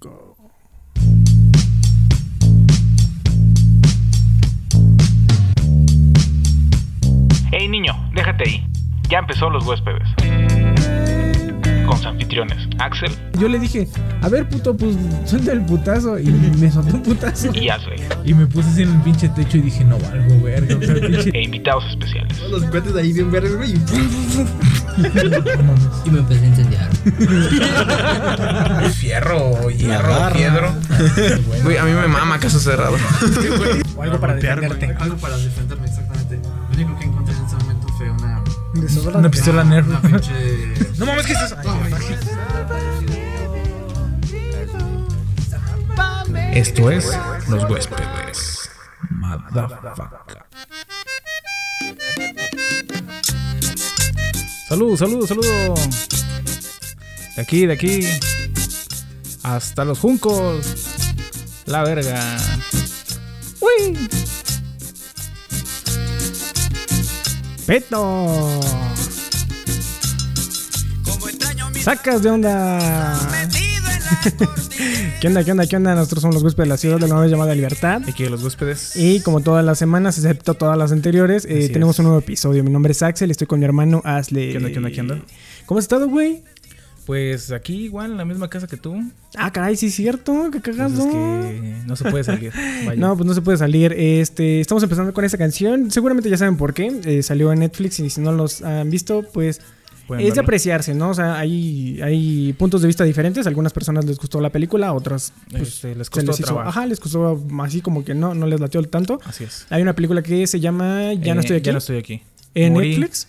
go. Hey niño, déjate ahí. Ya empezó los huéspedes. Con sus anfitriones, Axel Yo le dije, a ver, puto, pues suelta el putazo. Y me soltó un putazo. y Asley. Y me puse así en el pinche techo y dije, no valgo, verga. O sea, pinche. E invitados especiales. Los cuates ahí bien verdes, güey. Y me empecé a incendiar. Fierro, hierro, piedro. Güey, a mí me mama caso cerrado. O algo para defenderte. Algo para defenderme, exactamente. Lo único que encontré en ese momento fue una. Una pistola Nerf. Una pinche. No mames, ¿qué es eso? Esto es Los Huéspedes. Motherfucker. Salud, salud, saludo. De aquí, de aquí. Hasta los juncos. La verga. Uy. Peto. Sacas de onda. ¿Qué onda, qué onda, qué onda? Nosotros somos los huéspedes de la ciudad de la nueva llamada Libertad. Aquí Los Huéspedes. Y como todas las semanas, excepto todas las anteriores, eh, tenemos un nuevo episodio. Mi nombre es Axel, estoy con mi hermano Asle. ¿Qué onda, qué onda, qué onda? ¿Cómo has estado, güey? Pues aquí igual, en la misma casa que tú. Ah, caray, sí es cierto, qué Pues cagado. es que no se puede salir. Vaya. No, pues no se puede salir. Este, estamos empezando con esta canción. Seguramente ya saben por qué. Eh, salió en Netflix y si no los han visto, pues Pueden es de apreciarse, ¿no? O sea, hay, hay puntos de vista diferentes. A algunas personas les gustó la película, a otras pues, Este, les se costó les hizo, ajá, les costó así como que no, no les latió tanto. Así es. Hay una película que se llama Ya no Eh, estoy aquí. Ya no estoy aquí. en Morí. Netflix.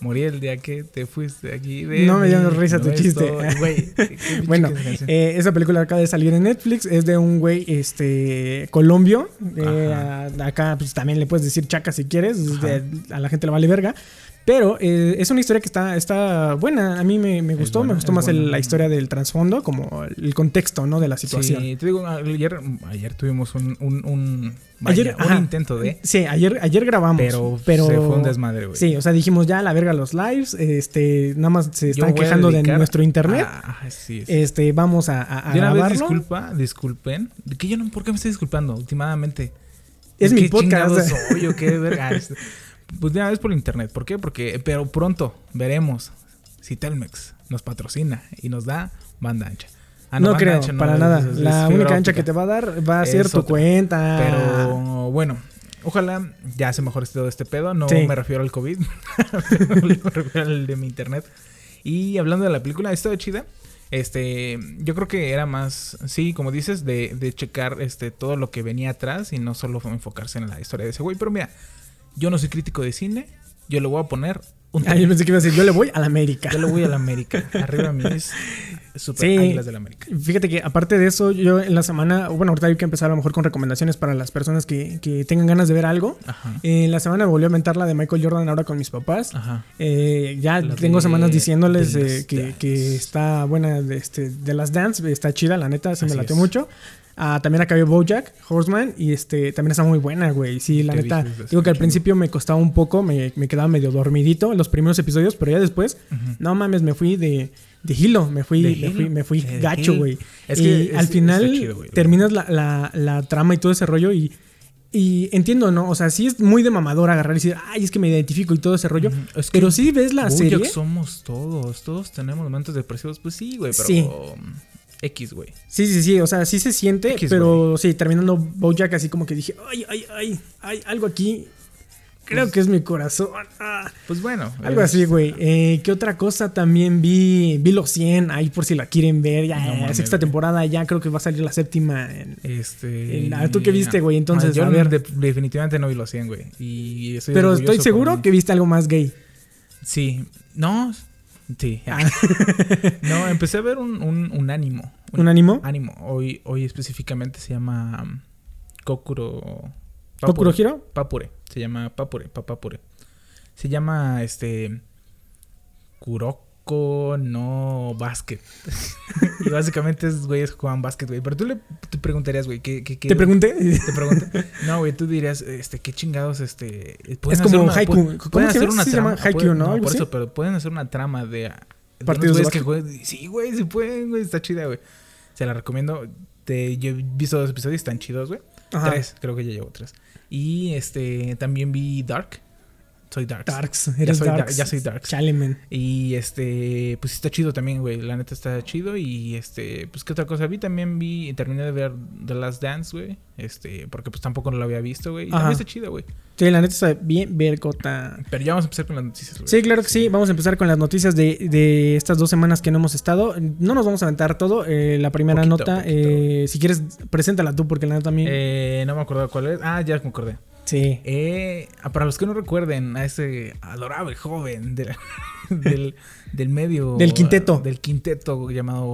Morí el día que te fuiste aquí. de No me dio risa tu chiste. pinche Bueno, eh, esa película acaba de salir en Netflix. Es de un güey, este, colombio. Eh, acá, pues también le puedes decir chaca si quieres. de- a la gente le vale verga. Pero eh, es una historia que está, está buena. A mí me, me gustó. buena, me gustó más el- la historia del trasfondo, como el contexto, ¿no? De la situación. Sí, te digo, ayer, ayer tuvimos un, un, un, vaya, Ayer, un ajá. intento de. Sí, ayer, ayer grabamos. Pero, Pero, se fue un desmadre, güey. Sí, o sea, dijimos ya la verga los lives. Este, nada más se Yo están quejando de nuestro internet. a- sí, sí. Este, vamos a, a, a de una vez grabarlo. disculpa, disculpen. ¿De qué yo no, ¿Por qué me estoy disculpando últimamente? Es ¿Qué mi podcast. soy o qué verga? Pues de una vez por internet. ¿Por qué? Porque, pero pronto veremos si Telmex nos patrocina y nos da banda ancha. Ah, no banda creo, ancha no, para es- nada. es- es la única ancha que te va a dar va a Es ser tu otra. cuenta. Pero bueno, ojalá ya se mejore todo este pedo. No Sí. me refiero al COVID, me refiero al de mi internet. Y hablando de la película, estaba chida. Este, yo creo que era más, sí, como dices, de, de checar este todo lo que venía atrás y no solo enfocarse en la historia de ese güey. Pero mira, yo no soy crítico de cine, yo le voy a poner un Ah, yo pensé que iba a decir, yo le voy a la América. Yo le voy a la América. Arriba mis super Sí. águilas de la América. Fíjate que aparte de eso, yo en la semana, bueno, ahorita hay que empezar a lo mejor con recomendaciones para las personas que, que tengan ganas de ver algo. Ajá. En la semana volví a aventar la de Michael Jordan ahora con mis papás. Ajá. Eh, ya La tengo de- semanas diciéndoles eh, que, que está buena de, este, de las dance, está chida, la neta, sí me latió es. mucho. Ah, también acabé Bojack Horseman y este también está muy buena, güey. Sí, la ¿Qué neta. Digo que al principio me costaba un poco, me, me quedaba medio dormidito en los primeros episodios, pero ya después, no mames, me fui de, de hilo, me fui, ¿De me fui, me fui gacho, güey. Es y que es- al final chido, terminas la, la, la trama y todo ese rollo y. Y entiendo, ¿no? O sea, sí es muy de mamador agarrar y decir, ay, es que me identifico y todo ese rollo. Ujú. Es que Pero sí ves la Bojack serie. somos todos, todos tenemos momentos depresivos, pues sí, güey, pero Sí. X, güey. Sí, sí, sí, o sea, sí se siente, X, pero sí, terminando Bojack así como que dije, ay, ay, ay, hay algo aquí. Creo Pues que es mi corazón. ah. Pues bueno, Algo es- así, güey. Eh, ¿Qué otra cosa también vi? Vi los 100, ahí por si la quieren ver. Ya, No mames, sexta temporada, ya creo que va a salir la séptima. en- Este. Ah, ¿tú qué viste, güey? Entonces, yo a ver. de- definitivamente no vi los 100, güey. Y estoy Pero estoy seguro que viste algo más gay. Sí. No. Sí. Ah. no, empecé a ver un, un, un ánimo. ¿Un ánimo? Ánimo. Hoy, hoy específicamente se llama um, Kokuro. ¿Kokuro Hiro? Papure. Se llama Papure. Papapure. Se llama este. No básquet. y básicamente es güeyes que juegan básquet, güey. Pero tú le te preguntarías, güey, ¿qué, qué, qué- Te pregunté. Te pregunté. No, güey, tú dirías, este, qué chingados, este. Es como una- haiku. pu- ¿Cómo Pueden se hacer una se llama trama. haiku, pueden- ¿no? Algo por eso, pero pueden hacer una trama de. de Partidos de que. Sí, güey, sí pueden, güey, está chida, güey. Se la recomiendo. Te, yo he visto dos episodios, están chidos, güey. Tres, creo que ya llevo tres. Y este, también vi Dark. Soy Dark. Darks, Ya soy, Darks. ya soy Darks. Men. Y este, pues está chido también, güey. La neta está chido. Y este, pues qué otra cosa vi. También vi, terminé de ver The Last Dance, güey. Este, porque pues tampoco no lo había visto, güey. Y Ajá. también está chido, güey. Sí, la neta está bien vergota. Pero ya vamos a empezar con las noticias, güey. Sí, claro que sí. Vamos a empezar con las noticias de, de estas dos semanas que no hemos estado. No nos vamos a aventar todo. Eh, la primera Poquito, nota, poquito. eh, si quieres, preséntala tú, porque la neta también. Eh, no me acuerdo cuál es. Ah, ya me acordé. Sí. Eh, ah, para los que no recuerden a ese adorable joven de- del, del medio Del quinteto. del quinteto llamado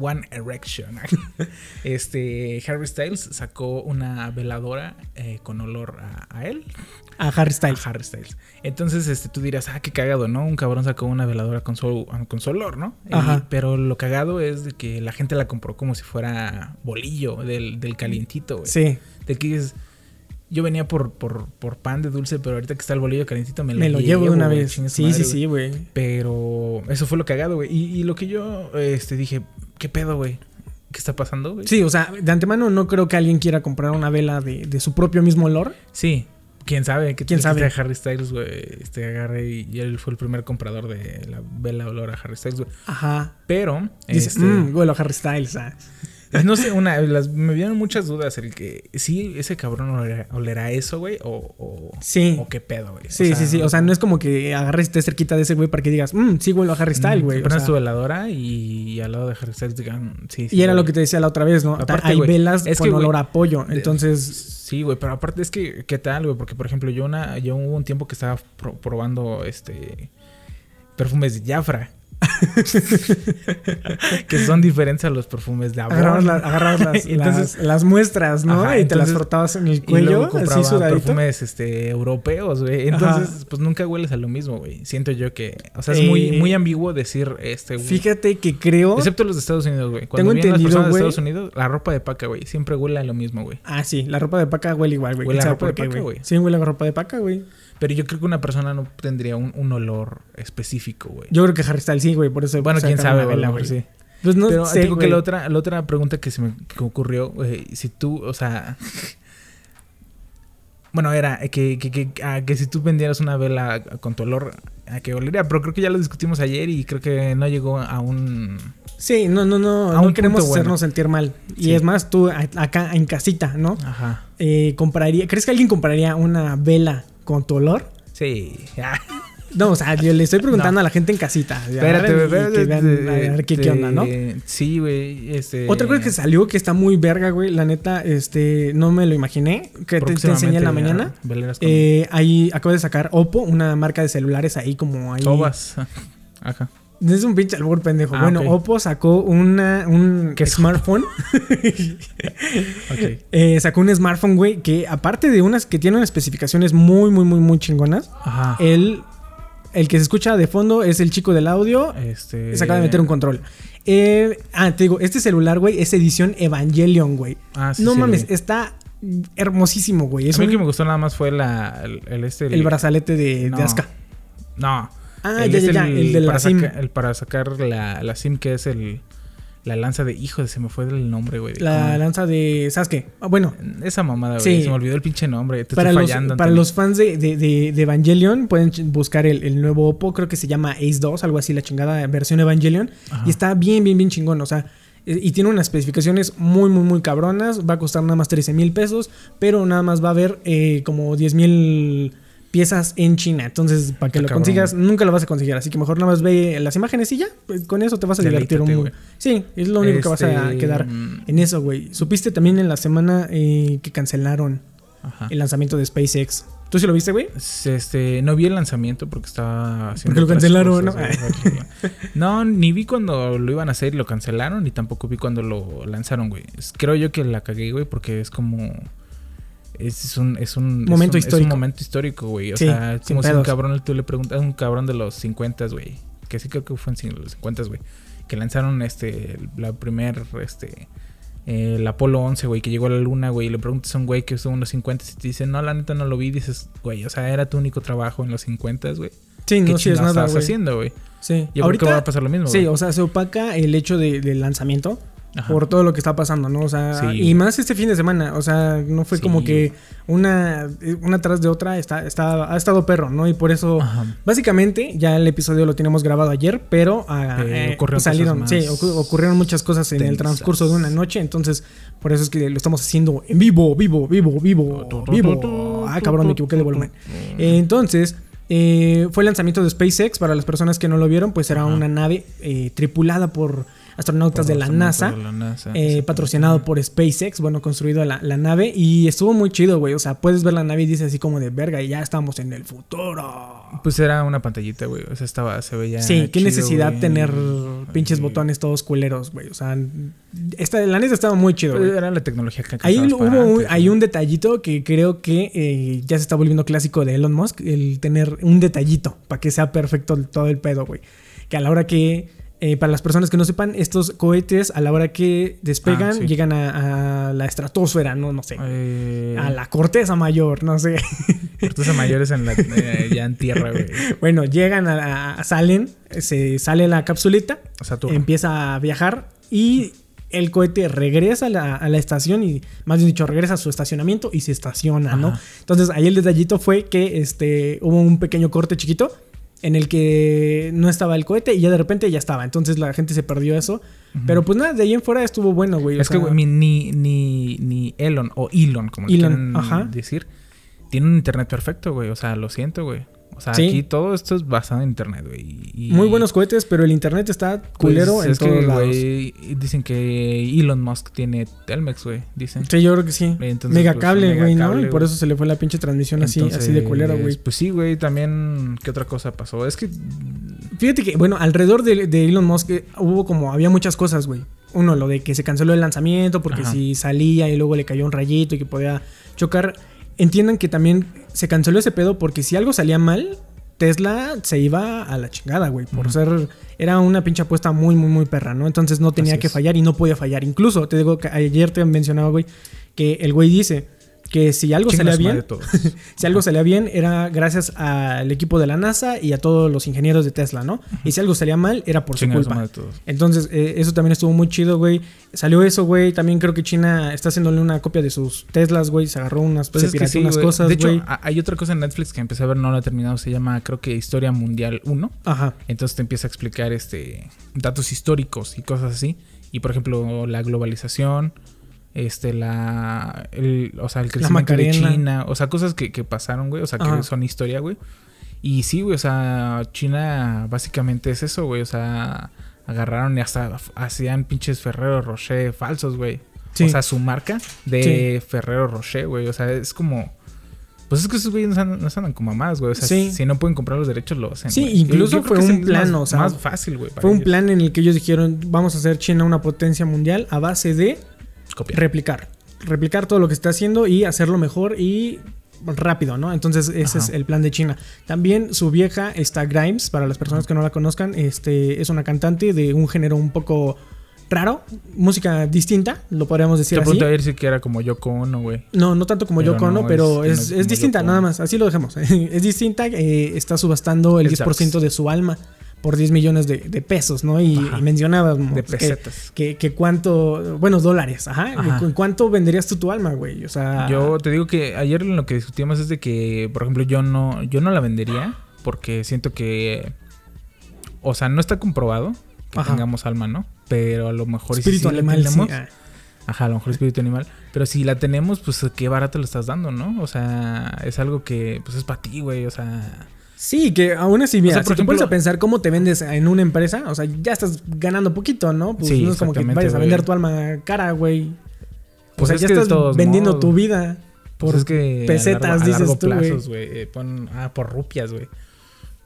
One Erection este Harry Styles sacó una veladora eh, con olor a, a él A Harry Styles. a Harry Styles entonces este tú dirás ah qué cagado no un cabrón sacó una veladora con su con su olor no Y- Ajá. pero lo cagado es de que la gente la compró como si fuera bolillo del, del calientito güey Sí. de que dices, yo venía por, por, por pan de dulce, pero ahorita que está el bolillo calientito me lo, Me lo llevo de una güey, vez. Sí, madre, sí, güey. sí, güey. Pero eso fue lo cagado, güey. Y, y lo que yo este, dije, ¿qué pedo, güey? ¿Qué está pasando, güey? Sí, o sea, de antemano no creo que alguien quiera comprar una vela de, de su propio mismo olor. Sí. ¿Quién sabe? ¿Qué ¿Quién que sabe? Harry Styles, güey? Este agarre y, y él fue el primer comprador de la vela olor a Harry Styles, güey. Ajá. Pero, Dice, este, mmm, huelo a Harry Styles. ah". No sé, una, las- me dieron muchas dudas el que sí, ese cabrón olerá, olerá eso, güey, o, o, Sí. o qué pedo, güey. O Sí, sea, sí, sí. O sea, no es como que agarres y estés cerquita de ese güey para que digas, mmm, sí huelo a Harry Styles, güey. Te O pones sea, tu veladora y al lado de Harry Styles digan, sí, sí. y era güey. lo que te decía la otra vez, ¿no? Aparte, Hay güey, velas es con que, güey, olor a pollo. Entonces, Sí, güey, pero aparte es que, ¿qué tal, güey? Porque, por ejemplo, yo una, yo hubo un tiempo que estaba pro- probando, este, perfumes de Jafra. que son diferentes a los perfumes de Avon. agarrabas, la- agarrabas las, Entonces- las- las muestras, ¿no? Ajá, y te las entonces- frotabas en el Y cuello, luego así compraba perfumes este, europeos, güey. Entonces, pues nunca hueles a lo mismo, güey. Siento yo que... O sea, es muy, Eh, muy ambiguo decir este... güey. Fíjate que creo... Excepto los de Estados Unidos, güey. Cuando Tengo vienen las entendido, personas de güey. Estados Unidos, la ropa de paca, güey, siempre huele a lo mismo, güey. Ah, sí, la ropa de paca huele igual, güey. Huele ¿Quién a ropa de paca, güey. Sí, huele a ropa de paca, güey. Pero yo creo que una persona no tendría un, un olor específico, güey. Yo creo que Harry Styles sí, güey, por eso Bueno, quién sabe, la güey. sí. Pues no Pero sé, digo que la otra, la otra pregunta que se me que ocurrió, güey, si tú, o sea... Bueno, era que, que, que, que si tú vendieras una vela con tu olor, ¿a qué olería? Pero creo que ya lo discutimos ayer y creo que no llegó a un... Sí, no, no, no, no queremos bueno. hacernos sentir mal. Y Sí. es más, tú acá en casita, ¿no? Ajá. Eh, compraría, ¿crees que alguien compraría una vela con tu olor? Sí. No, o sea, yo le estoy preguntando No. a la gente en casita. Espérate, güey, que espérate, vean, a ver qué, qué onda, ¿no? este, Sí, güey, este... Otra cosa que salió que está muy verga, güey. La neta, este, no me lo imaginé. Que te, te enseñé en la mañana. Eh, ahí acabo de sacar Oppo, una marca de celulares ahí como ahí. sobas. Ajá. Es un pinche albur pendejo. Ah, bueno. Oppo sacó una, un ¿Qué es smartphone. Ok. Eh, sacó un smartphone, güey, que aparte de unas que tiene unas especificaciones muy, muy, muy, muy chingonas, Ajá. el, el que se escucha de fondo es el chico del audio. Este... Se acaba de meter un control. Eh, ah, te digo, este celular, güey, es edición Evangelion, güey. Ah, sí, no sí, mames, está hermosísimo, güey. Es a mí un- el que me gustó nada más fue la, el, el este... el brazalete de, No. de Asuka. No. Ah, el ya, ya, ya. El de la para SIM. saca- el para sacar la, la SIM que es el... La lanza de... Hijo, se me fue el nombre, güey. La ¿Cómo? lanza de Sasuke. Ah, bueno, Esa mamada, güey. Sí. Se me olvidó el pinche nombre. Te para estoy los, fallando. para los fans de, de- de- de Evangelion pueden buscar el, el nuevo Oppo, creo que se llama Ace 2, algo así, la chingada versión Evangelion. Ajá. Y está bien, bien, bien chingón, o sea, eh, y tiene unas especificaciones muy, muy, muy cabronas. Va a costar nada más 13 mil pesos, pero nada más va a haber eh, como 10 mil piezas en China. Entonces, para que Está lo cabrón. consigas, nunca lo vas a conseguir. Así que mejor nada más ve las imágenes y ya, pues, con eso te vas a divertir un mundo. Sí, es lo único que vas a Este, quedar mm, en eso, güey. Supiste también en la semana eh, que cancelaron Ajá. el lanzamiento de SpaceX. ¿Tú sí lo viste, güey? Este, no vi el lanzamiento porque estaba haciendo Porque lo cancelaron, cosas, güey. No, ni vi cuando lo iban a hacer y lo cancelaron, ni tampoco vi cuando lo lanzaron, güey. Creo yo que la cagué, güey, porque es como. Es un, es un Momento es un- Es histórico. un momento histórico, güey. O Sí, sea, sin como si un cabrón, tú le preguntas a un cabrón de los 50, güey. Que sí creo que fue en los 50, güey. Que lanzaron este, la primer, este, eh, el Apolo 11, güey, que llegó a la luna, güey. Y le preguntas a un güey que estuvo en los 50 y te dice, no, la neta no lo vi. Dices, güey, o sea, era tu único trabajo en los 50, güey. Sí, ¿Qué no sí es nada, estabas güey. haciendo, güey? Sí. Creo que va a pasar lo mismo, Sí, güey. o sea, se opaca el hecho de- del lanzamiento. Ajá. por todo lo que está pasando, ¿no? O sea, Sí. y más este fin de semana, o sea, no fue Sí. como que una, una tras de otra está, está, ha estado perro, ¿no? Y por eso, Ajá. básicamente, ya el episodio lo teníamos grabado ayer, pero, ah, eh, ocurrieron salieron, sí, muchas cosas en el transcurso de una noche, entonces, por eso es que lo estamos haciendo en vivo, vivo, vivo, vivo, vivo. Ah, cabrón, me equivoqué de volumen. Entonces, eh, fue el lanzamiento de SpaceX. Para las personas que no lo vieron, pues era Ajá. una nave eh, tripulada por astronautas de la NASA. De la NASA, eh, patrocinado por SpaceX, bueno, construido la, la nave y estuvo muy chido, güey. O sea, puedes ver la nave y dice así como de verga y ya estamos en el futuro. Pues era una pantallita, güey. O sea, estaba, se veía. sí, qué chido, necesidad güey. tener pinches botones todos culeros, güey. O sea, esta, la neta estaba muy chido, güey. era la tecnología que Ahí hubo para un, antes, hay un detallito que creo que eh, ya se está volviendo clásico de Elon Musk, el tener un detallito para que sea perfecto todo el pedo, güey. Que a la hora que, eh, para las personas que no sepan, estos cohetes a la hora que despegan Ah, sí. llegan a, a la estratosfera, no, no sé. Eh, A la corteza mayor, no sé. corteza mayores en la, eh, ya en tierra, güey. bueno, llegan a, a- salen, se sale la capsulita, Saturno. empieza a viajar y el cohete regresa a la, a la estación y más bien dicho regresa a su estacionamiento y se estaciona, ¿no? Entonces ahí el detallito fue que este hubo un pequeño corte chiquito en el que no estaba el cohete y ya de repente ya estaba. Entonces la gente se perdió eso. Pero pues nada, de ahí en fuera estuvo bueno, güey. o Es que, sea, ni, ni, ni Elon o Elon, como le Elon, quieran ajá. decir, tiene un internet perfecto, güey. O sea, lo siento, güey. O sea, Sí. aquí todo esto es basado en internet, güey. y- muy buenos cohetes, pero el internet está culero Pues, en es todos que, lados. dicen que Elon Musk tiene Telmex, güey. Dicen. Sí, yo creo que sí. Entonces, mega pues, güey, ¿no? Y por eso se le fue la pinche transmisión así, así de culero, güey. Pues sí, güey. También, ¿qué otra cosa pasó? Es que Fíjate que, bueno, alrededor de, de Elon Musk eh, hubo como, había muchas cosas, güey. Uno, lo de que se canceló el lanzamiento porque Ajá. si salía y luego le cayó un rayito y que podía chocar. Entiendan que también se canceló ese pedo porque si algo salía mal, Tesla se iba a la chingada, güey. Por ser, era una pinche apuesta muy, muy, muy perra, ¿no? Entonces no tenía Así que es. fallar y no podía fallar. Incluso, te digo que ayer te mencionaba, güey, que el güey dice que si algo salía bien, si algo salía bien, era gracias al equipo de la NASA y a todos los ingenieros de Tesla, ¿no? Y si algo salía mal, era por su culpa. Entonces, eh, eso también estuvo muy chido, güey. Salió eso, güey. También creo que China está haciéndole una copia de sus Teslas, güey. Se agarró unas, Pues se es que pirateó sí, unas güey. cosas, De hecho, güey. hay otra cosa en Netflix que empecé a ver, no la he terminado. Se llama, creo que Historia Mundial 1. Ajá. Entonces te empieza a explicar este datos históricos y cosas así. Y por ejemplo, la globalización, este, la, el, o sea, el crecimiento de. China, o sea, cosas que, que pasaron, güey, o sea, que Ajá. son historia, güey. Y sí, güey, o sea, China básicamente es eso, güey, o sea, agarraron y hasta hacían pinches Ferrero Rocher falsos, güey. Sí. O sea, su marca de Ferrero Rocher, güey, o sea, es como... Pues es que esos güeyes no andan, no andan como mamadas, güey. O sea, Sí. si no pueden comprar los derechos, lo hacen. Sí, güey. incluso fue un plan, más, o sea, más fácil, güey. Fue un plan en el que ellos dijeron, vamos a hacer China una potencia mundial a base de Copiar. replicar. Replicar todo lo que está haciendo y hacerlo mejor y rápido, ¿no? Entonces ese Ajá. es el plan de China. También su vieja está Grimes, para las personas que no la conozcan, este es una cantante de un género un poco raro, música distinta, lo podríamos decir Te así. ir si que era como Yoko Ono, güey. No, no tanto como Pero Yoko Ono, no, pero es- es, distinta, nada más. Así lo dejemos. es distinta. eh, está subastando el Es 10% darks. de su alma por 10 millones de, de pesos, ¿no? Y, Ajá. y mencionaba De que, pesetas. que, que cuánto, bueno, dólares, ajá. Ajá. ¿En cuánto venderías tú tu alma, güey? O sea, Yo te digo que ayer lo que discutíamos es de que, por ejemplo, yo no, yo no la vendería porque siento que, o sea, no está comprobado que Ajá. tengamos alma, ¿no? Pero a lo mejor si espíritu la animal, sí, ah. Ajá, a lo mejor espíritu animal. Pero si la tenemos, pues qué barato le estás dando, ¿no? O sea, es algo que, pues es para ti, güey. O sea, Sí, que aún así, mira, sea, por si te pones a pensar cómo te vendes en una empresa, o sea, ya estás ganando poquito, ¿no? Pues Sí, no es como que vayas a güey. vender tu alma cara, güey. Pues o sea, es ya que estás todos vendiendo modos. tu vida Pues por es que a pesetas, a dices largo tú, plazos, güey. eh, pon- ah, por rupias, güey.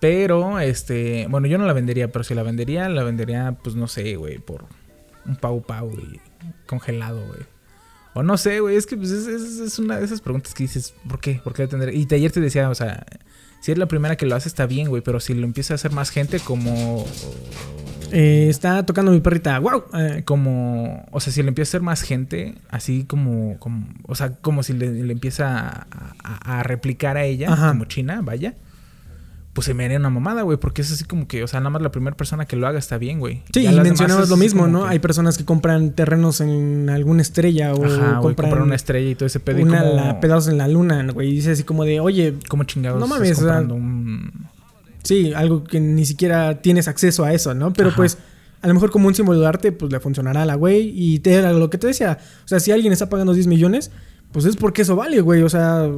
Pero, este, bueno, yo no la vendería, pero si la vendería, la vendería, pues no sé, güey, por un pau pau, güey, congelado, güey. O no sé, güey, es que pues, es, es- es una de esas preguntas que dices, ¿por qué? ¿Por qué tendré? Y ayer te decía, o sea, si es la primera que lo hace, está bien, güey, pero si lo empieza a hacer más gente, como. Eh, está tocando mi perrita. ¡Wow! Eh, como, o sea, si le empieza a hacer más gente, así como, como o sea, como si le, le empieza a, a- a replicar a ella, Ajá. como China, vaya, pues se me haría una mamada, güey, porque es así como que, o sea, nada más la primera persona que lo haga está bien, güey. Sí, Ya y mencionabas lo mismo, ¿no? que- Hay personas que compran terrenos en alguna estrella o Ajá, compran, una estrella y todo ese pedo. y una como- la- pedazos en la luna, güey. Y dice así como de, oye, ¿Cómo chingados No estás mames, o sea, comprando un... sí, algo que ni siquiera tienes acceso a eso, ¿no? Pero Ajá. pues, a lo mejor como un símbolo de arte, pues le funcionará a la güey. Y te, lo que te decía, o sea, si alguien está pagando 10 millones, pues es porque eso vale, güey. O sea,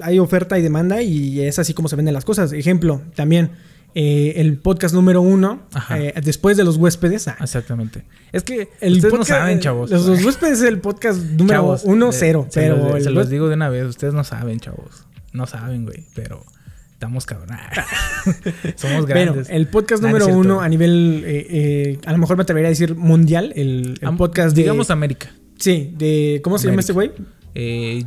hay oferta y demanda y es así como se venden las cosas. Ejemplo, también, eh, el podcast número uno, eh, después de los huéspedes. ah, Exactamente. Es que el ustedes no podcast- saben, chavos. Los, los huéspedes es el podcast número Chavos, uno, eh, cero. se Pero los, se los digo de una vez, ustedes no saben, chavos. No saben, güey, pero estamos cabrón. Somos Bueno, grandes. el podcast no número uno a nivel, eh, a lo mejor me atrevería a decir mundial, el, el Am- podcast de... Digamos América. Sí, de... ¿Cómo se llama este güey? Eh,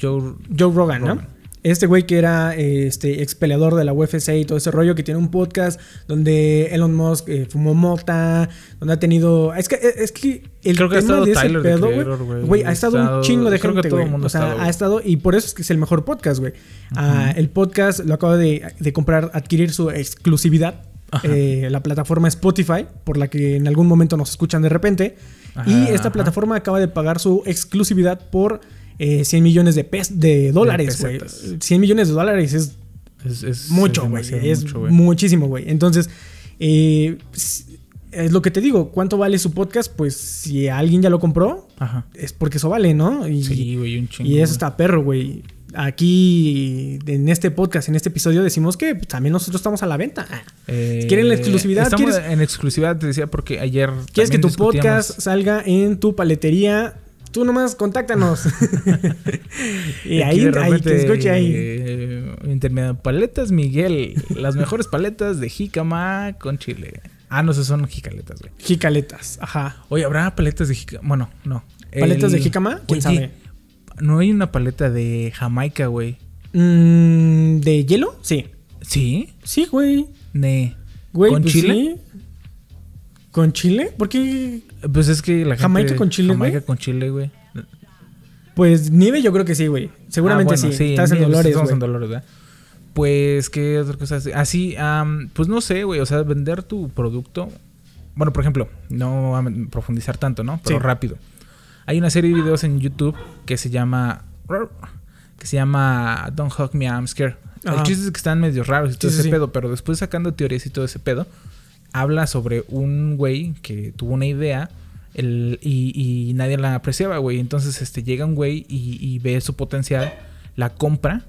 Joe... Joe Rogan, ¿no? Este güey que era eh, este ex peleador de la UFC y todo ese rollo, que tiene un podcast donde Elon Musk eh, fumó mota, donde ha tenido... Es que, es que el Creo que ha estado de ese Tyler, pedo, güey, güey. ha estado estado- un chingo de gente, güey. O sea, ha estado, ha güey. estado... Y por eso es que es el mejor podcast, güey. Ah, el podcast lo acaba de, de comprar, adquirir su exclusividad. Eh, la plataforma Spotify, por la que en algún momento nos escuchan de repente. Y esta ajá. plataforma acaba de pagar su exclusividad por eh, 100 millones de, pes de dólares, güey. pesetas. 100 millones de dólares es Es, es- mucho, es güey. Es mucho, muchísimo, güey. Entonces, eh, es lo que te digo. ¿Cuánto vale su podcast? Pues si alguien ya lo compró, Ajá. es porque eso vale, ¿no? Y, Sí, güey, un chingo. y eso está perro, güey. Aquí, en este podcast, en este episodio, decimos que también nosotros estamos a la venta. Eh, ¿Quieren la exclusividad? Estamos ¿Quieres- en exclusividad, te decía, porque ayer. ¿Quieres que tu podcast salga en tu paletería? Tú nomás contáctanos. y ahí, ahí, que escuche ahí. eh, intermedio. Paletas Miguel. las mejores paletas de jícama con chile. Ah, no, esas son jicaletas, güey. Jicaletas, ajá. Oye, ¿habrá paletas de jícama? Bueno, no. ¿Paletas El- de jícama? ¿Quién Oye, sabe? No hay una paleta de Jamaica, güey. Mm, ¿De hielo? Sí. ¿Sí? Sí, güey. Ne. Güey, ¿Con pues chile? sí. ¿Con chile? ¿Por qué? Pues es que la gente... ¿Jamaica con chile, Jamaica güey? con chile, güey. Pues nieve yo creo que sí, güey. Seguramente Ah, bueno, sí. Estás en Dolores, Estamos güey. en Dolores, ¿verdad? Pues, ¿qué otra cosa? así? Am, pues no sé, güey. O sea, vender tu producto. Bueno, por ejemplo, no voy a profundizar tanto, ¿no? Pero Sí. rápido. Hay una serie de videos en YouTube que se llama. Que se llama Don't Hug Me, I'm Scared. El Ajá. chiste es que están medio raros y todo Sí, ese sí. pedo, pero después sacando teorías y todo ese pedo, habla sobre un güey que tuvo una idea el- y, y nadie la apreciaba, güey. Entonces, este, llega un güey y, y ve su potencial, la compra,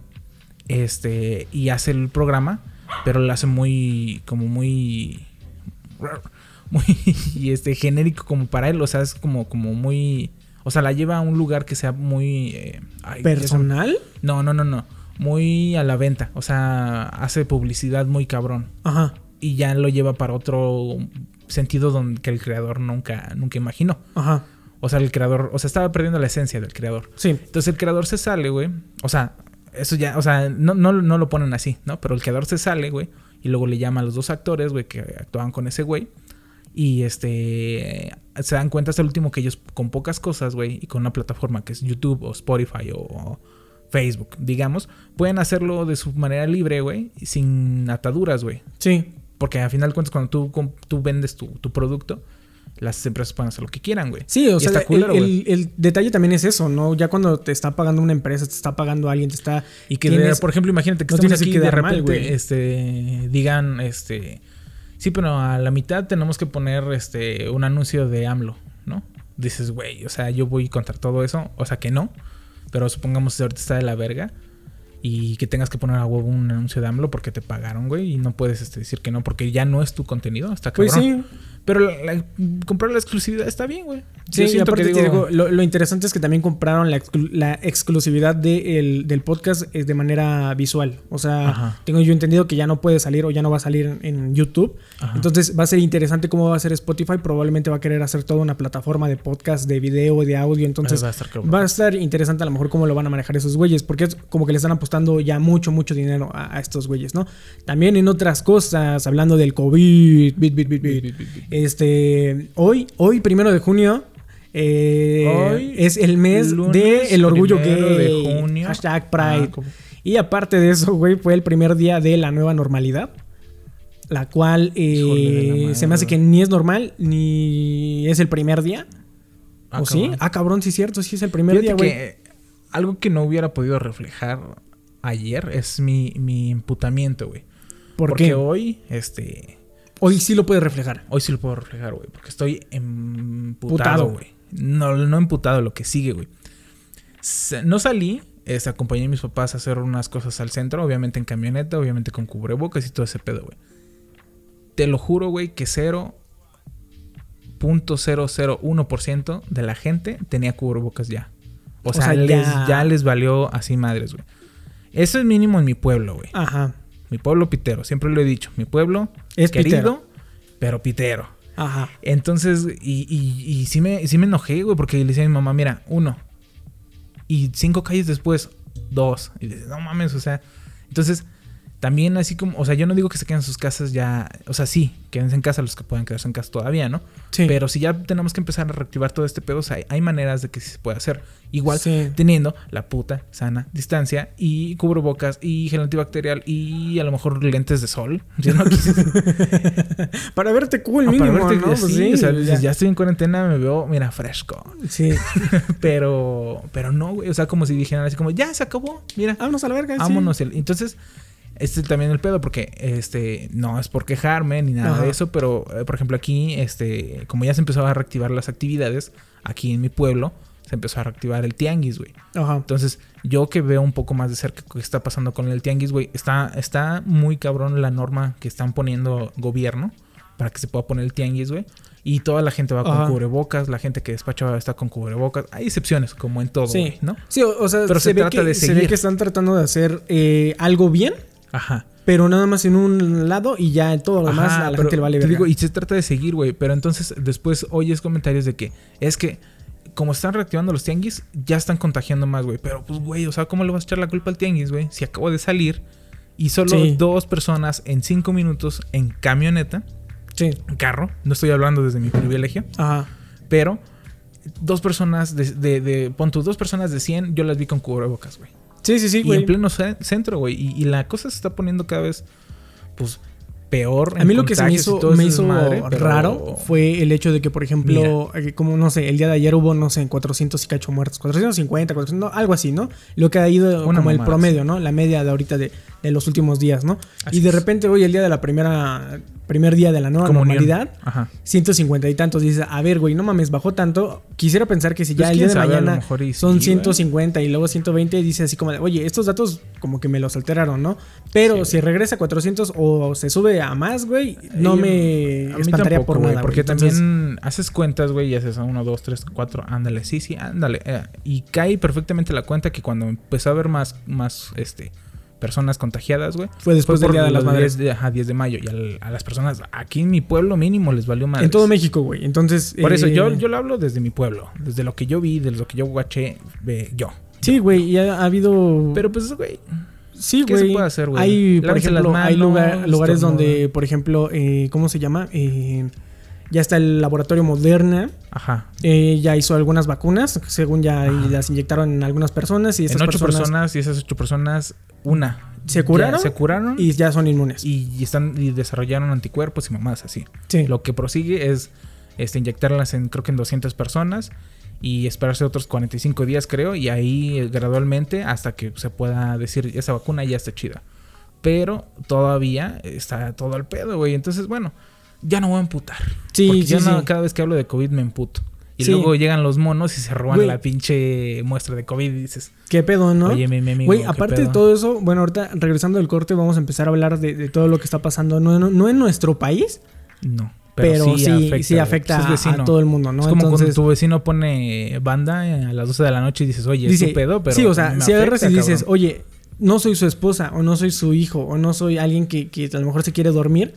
este, y hace el programa, pero lo hace muy, como muy, muy, y este, genérico como para él, o sea, es como, como muy, o sea, la lleva a un lugar que sea muy, eh, ay, ¿Personal? no, no, no, no, muy a la venta, o sea, hace publicidad muy cabrón Ajá. y ya lo lleva para otro sentido donde que el creador nunca nunca imaginó. Ajá. O sea, el creador, o sea, estaba perdiendo la esencia del creador. Sí. Entonces el creador se sale, güey. O sea, eso ya, o sea, no, no, no lo ponen así, ¿no? Pero el creador se sale, güey. Y luego le llama a los dos actores, güey, que actuaban con ese güey. Y este se dan cuenta hasta el último que ellos con pocas cosas, güey, y con una plataforma que es YouTube o Spotify o, o Facebook, digamos, pueden hacerlo de su manera libre, güey, sin ataduras, güey. Sí. Porque al final de cuentas, cuando tú, tú vendes tu, tu producto, las empresas pueden hacer lo que quieran, güey. Sí, o Y sea, está el, culero, el- el detalle también es eso, ¿no? Ya cuando te está pagando una empresa, te está pagando alguien, te está... Y que, de- tienes- por ejemplo, imagínate que no estamos que aquí y de mal, repente, güey. este, digan, este, sí, pero a la mitad tenemos que poner, este, un anuncio de AMLO, ¿no? Dices, güey, o sea, yo voy contra todo eso, o sea que no, pero supongamos que ahorita está de la verga y que tengas que poner a huevo un anuncio de AMLO porque te pagaron, güey, y no puedes este, decir que no porque ya no es tu contenido, está cabrón. Pues sí. Pero la- la- comprar la exclusividad está bien, güey. Sí, y aparte que digo- digo, lo, lo interesante es que también compraron la, exclu- la exclusividad de el- del podcast eh, de manera visual. O sea, Ajá. tengo yo entendido que ya no puede salir o ya no va a salir en, en YouTube. Ajá. Entonces va a ser interesante cómo va a ser Spotify. Probablemente va a querer hacer toda una plataforma de podcast, de video, de audio. Entonces va a estar cabrón. va a estar interesante a lo mejor cómo lo van a manejar esos güeyes. Porque es como que le están apostando ya mucho, mucho dinero a, a estos güeyes, ¿no? También en otras cosas, hablando del COVID, bit, bit, bit, bit. Este, hoy, hoy, primero de junio, eh, Hoy, es el mes del orgullo gay. de junio. Hashtag Pride. Ah. Y aparte de eso, güey, fue el primer día de la nueva normalidad. La cual eh, de la se me hace que ni es normal ni es el primer día. Ah, ¿O sí? cabrón. Ah, cabrón, sí es cierto, sí es el primer Fíjate día, güey. algo que no hubiera podido reflejar ayer es mi, mi imputamiento, güey. ¿Por Porque qué? hoy, este... Hoy sí lo puede reflejar. Hoy sí lo puedo reflejar, güey. Porque estoy emputado, Putado. güey. No, no emputado, lo que sigue, güey. No salí, este, acompañé a mis papás a hacer unas cosas al centro, obviamente en camioneta, obviamente con cubrebocas y todo ese pedo, güey. Te lo juro, güey, que 0.001% de la gente tenía cubrebocas ya. O, O sea, sea, les- ya- ya... les valió así madres, güey. Eso es mínimo en mi pueblo, güey. Ajá. Mi pueblo pitero, siempre lo he dicho. Mi pueblo Es querido, pitero. pero pitero. Ajá. Entonces, y, y, y sí, me, sí me enojé, güey, porque le decía a mi mamá, mira, uno. Y cinco calles después, dos. Y dices, no mames, o sea. Entonces, también así como, o sea, yo no digo que se queden en sus casas ya, o sea, sí, quédense en casa los que puedan quedarse en casa todavía, ¿no? Sí. Pero si ya tenemos que empezar a reactivar todo este pedo, o sea, hay, hay maneras de que sí se puede hacer. Igual Sí. teniendo la puta sana distancia y cubrebocas y gel antibacterial y a lo mejor lentes de sol. Yo no quise Para verte cool, Ah, mínimo, para verte ¿no? Pues sí, o sea, ya. estoy en cuarentena, me veo, mira, fresco. Sí. Pero, pero no, güey. O sea, como si dijeran así como, ya se acabó, mira, Vámonos a la verga. vámonos. Entonces, este es también el pedo, porque este, no es por quejarme ni nada Ajá. de eso, pero eh, por ejemplo, aquí, este, como ya se empezó a reactivar las actividades, aquí en mi pueblo, se empezó a reactivar el tianguis, güey. Ajá. Entonces, yo que veo un poco más de cerca qué está pasando con el tianguis, güey, está, está muy cabrón la norma que están poniendo gobierno para que se pueda poner el tianguis, güey. Y toda la gente va con cubrebocas, la gente que despacha está con cubrebocas. Hay excepciones, como en todo, Sí. ¿no? Sí, o, o sea, Pero se, se ve trata que, de se ve seguir. que están tratando de hacer eh, algo bien, Ajá. pero nada más en un lado y ya en todo lo demás a la gente le vale te verga. digo, y se trata de seguir, güey. Pero entonces después oyes comentarios de que es que como están reactivando los tianguis, ya están contagiando más, güey. Pero pues, güey, o sea, ¿cómo le vas a echar la culpa al tianguis, güey? Si acabo de salir y solo Sí. dos personas en cinco minutos en camioneta, Sí. en carro, no estoy hablando desde mi privilegio, Ajá. pero dos personas de, de, de pon tú, dos personas de 100, yo las vi con cubrebocas, güey. Sí, sí, sí, y en pleno ce- centro, güey. Y, y la cosa se está poniendo cada vez, pues, peor. A mí lo que se me hizo, me hizo pero- raro fue el hecho de que, por ejemplo, eh, como no sé, el día de ayer hubo, no sé, 400 y cacho muertos, 450, 400, no, algo así, ¿no? Lo que ha ido Una como el promedio, ¿no? La media de ahorita de, de los últimos días, ¿no? Así y de repente hoy, el día de la primera, primer día de la nueva Comunión. normalidad, Ajá. 150 y tantos. Dices, a ver, güey, no mames, bajó tanto. Quisiera pensar que si ya Pues, el día de sabe, mañana son sí, güey. 150 y luego 120, dice así como, de, oye, estos datos como que me los alteraron, ¿no? Pero Sí, si regresa a 400 o se sube a más, güey, no me a mí espantaría tampoco, por güey, nada. Porque güey. Entonces, también haces cuentas, güey, y haces a 1, 2, 3, 4, ándale, sí, sí, ándale. eh, y cae perfectamente la cuenta que cuando empezó a haber más, más, este, personas contagiadas, güey. Fue después del Día de las Madres. 10 de, ajá, 10 de mayo. Y al- a las personas aquí en mi pueblo mínimo les valió más. En todo México, güey. Entonces. Por eso eh, yo, yo lo hablo desde mi pueblo. Desde lo que yo vi, desde lo que yo guaché, ve, yo. Sí, güey, y ha, ha habido. Pero pues, güey. sí, ¿qué se güey. puede hacer, güey? Hay, por ejemplo, hay lugar- lugares donde, por ejemplo, eh, ¿cómo se llama? Eh, ya está el laboratorio Moderna. Ajá. eh, ya hizo algunas vacunas, según ya Ajá. las inyectaron en algunas personas. Y En esas ocho personas, personas, y esas ocho personas, una. ¿Se curaron? se curaron y ya son inmunes. y, y están y desarrollaron anticuerpos y mamadas así. sí. Lo que prosigue es este, inyectarlas en creo que en 200 personas y esperarse otros 45 días creo y ahí eh, gradualmente hasta que se pueda decir esa vacuna ya está chida. Pero todavía está todo al pedo, güey. Entonces, bueno, ya no voy a emputar. Sí, Porque sí, no- sí. cada vez que hablo de COVID me emputo. Y Sí. luego llegan los monos y se roban la pinche muestra de COVID y dices, ¿Qué pedo, no? oye, mi, mi amigo, Güey, ¿qué aparte de pedo?". todo eso, bueno, ahorita regresando del corte vamos a empezar a hablar de, de todo lo que está pasando, no, no, no en nuestro país, No. pero, sí, sí afecta. Pues es a- todo el mundo, ¿no? Es como cuando Entonces, tu vecino pone banda eh, a las 12 de la noche y dices, oye, dice, es tu pedo, pero. sí, o sea, si agarras y afecta, dices, oye, no soy su esposa, o no soy su hijo, o no soy alguien que, que a lo mejor se quiere dormir,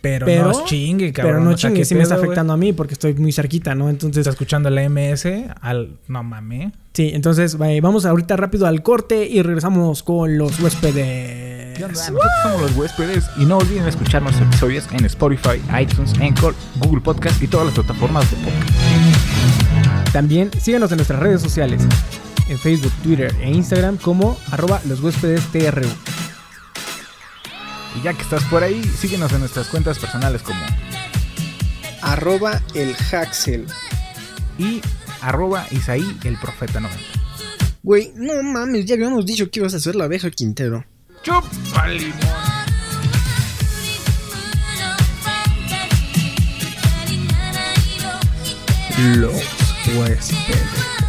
pero, pero- no chingue, cabrón. pero no o sea, chingue, ¿qué sí me está afectando a mí porque estoy muy cerquita, ¿no? Entonces, Está escuchando la MS al. No mames. sí, entonces eh, vamos ahorita rápido al corte y regresamos con los huéspedes. Nosotros somos los huéspedes y no olviden escuchar nuestros episodios en Spotify, iTunes, Anchor, Google Podcast y todas las plataformas de podcast. También síganos en nuestras redes sociales. en Facebook, Twitter e Instagram como arroba los huéspedes TRU. Y ya que estás por ahí, síguenos en nuestras cuentas personales como Arroba el Haxel. y arroba Isaí el Profeta 90. Güey, no mames, ya habíamos dicho que ibas a hacer la abeja Quintero. ¡Chupa limón! Los huéspedes.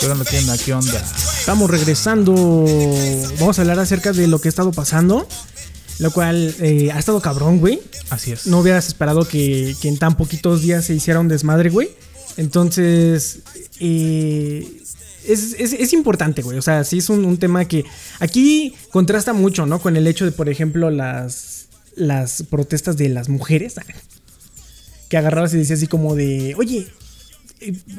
¿Qué onda, tienda? ¿Qué onda? Estamos regresando. Vamos a hablar acerca de lo que ha estado pasando. Lo cual eh, ha estado cabrón, güey. Así es. No hubieras esperado que, que en tan poquitos días se hiciera un desmadre, güey. Entonces, eh, es, es- es importante, güey. O sea, sí es un, un tema que aquí contrasta mucho, ¿no? Con el hecho de, por ejemplo, las, las protestas de las mujeres. Que agarrabas y decías así como de, oye,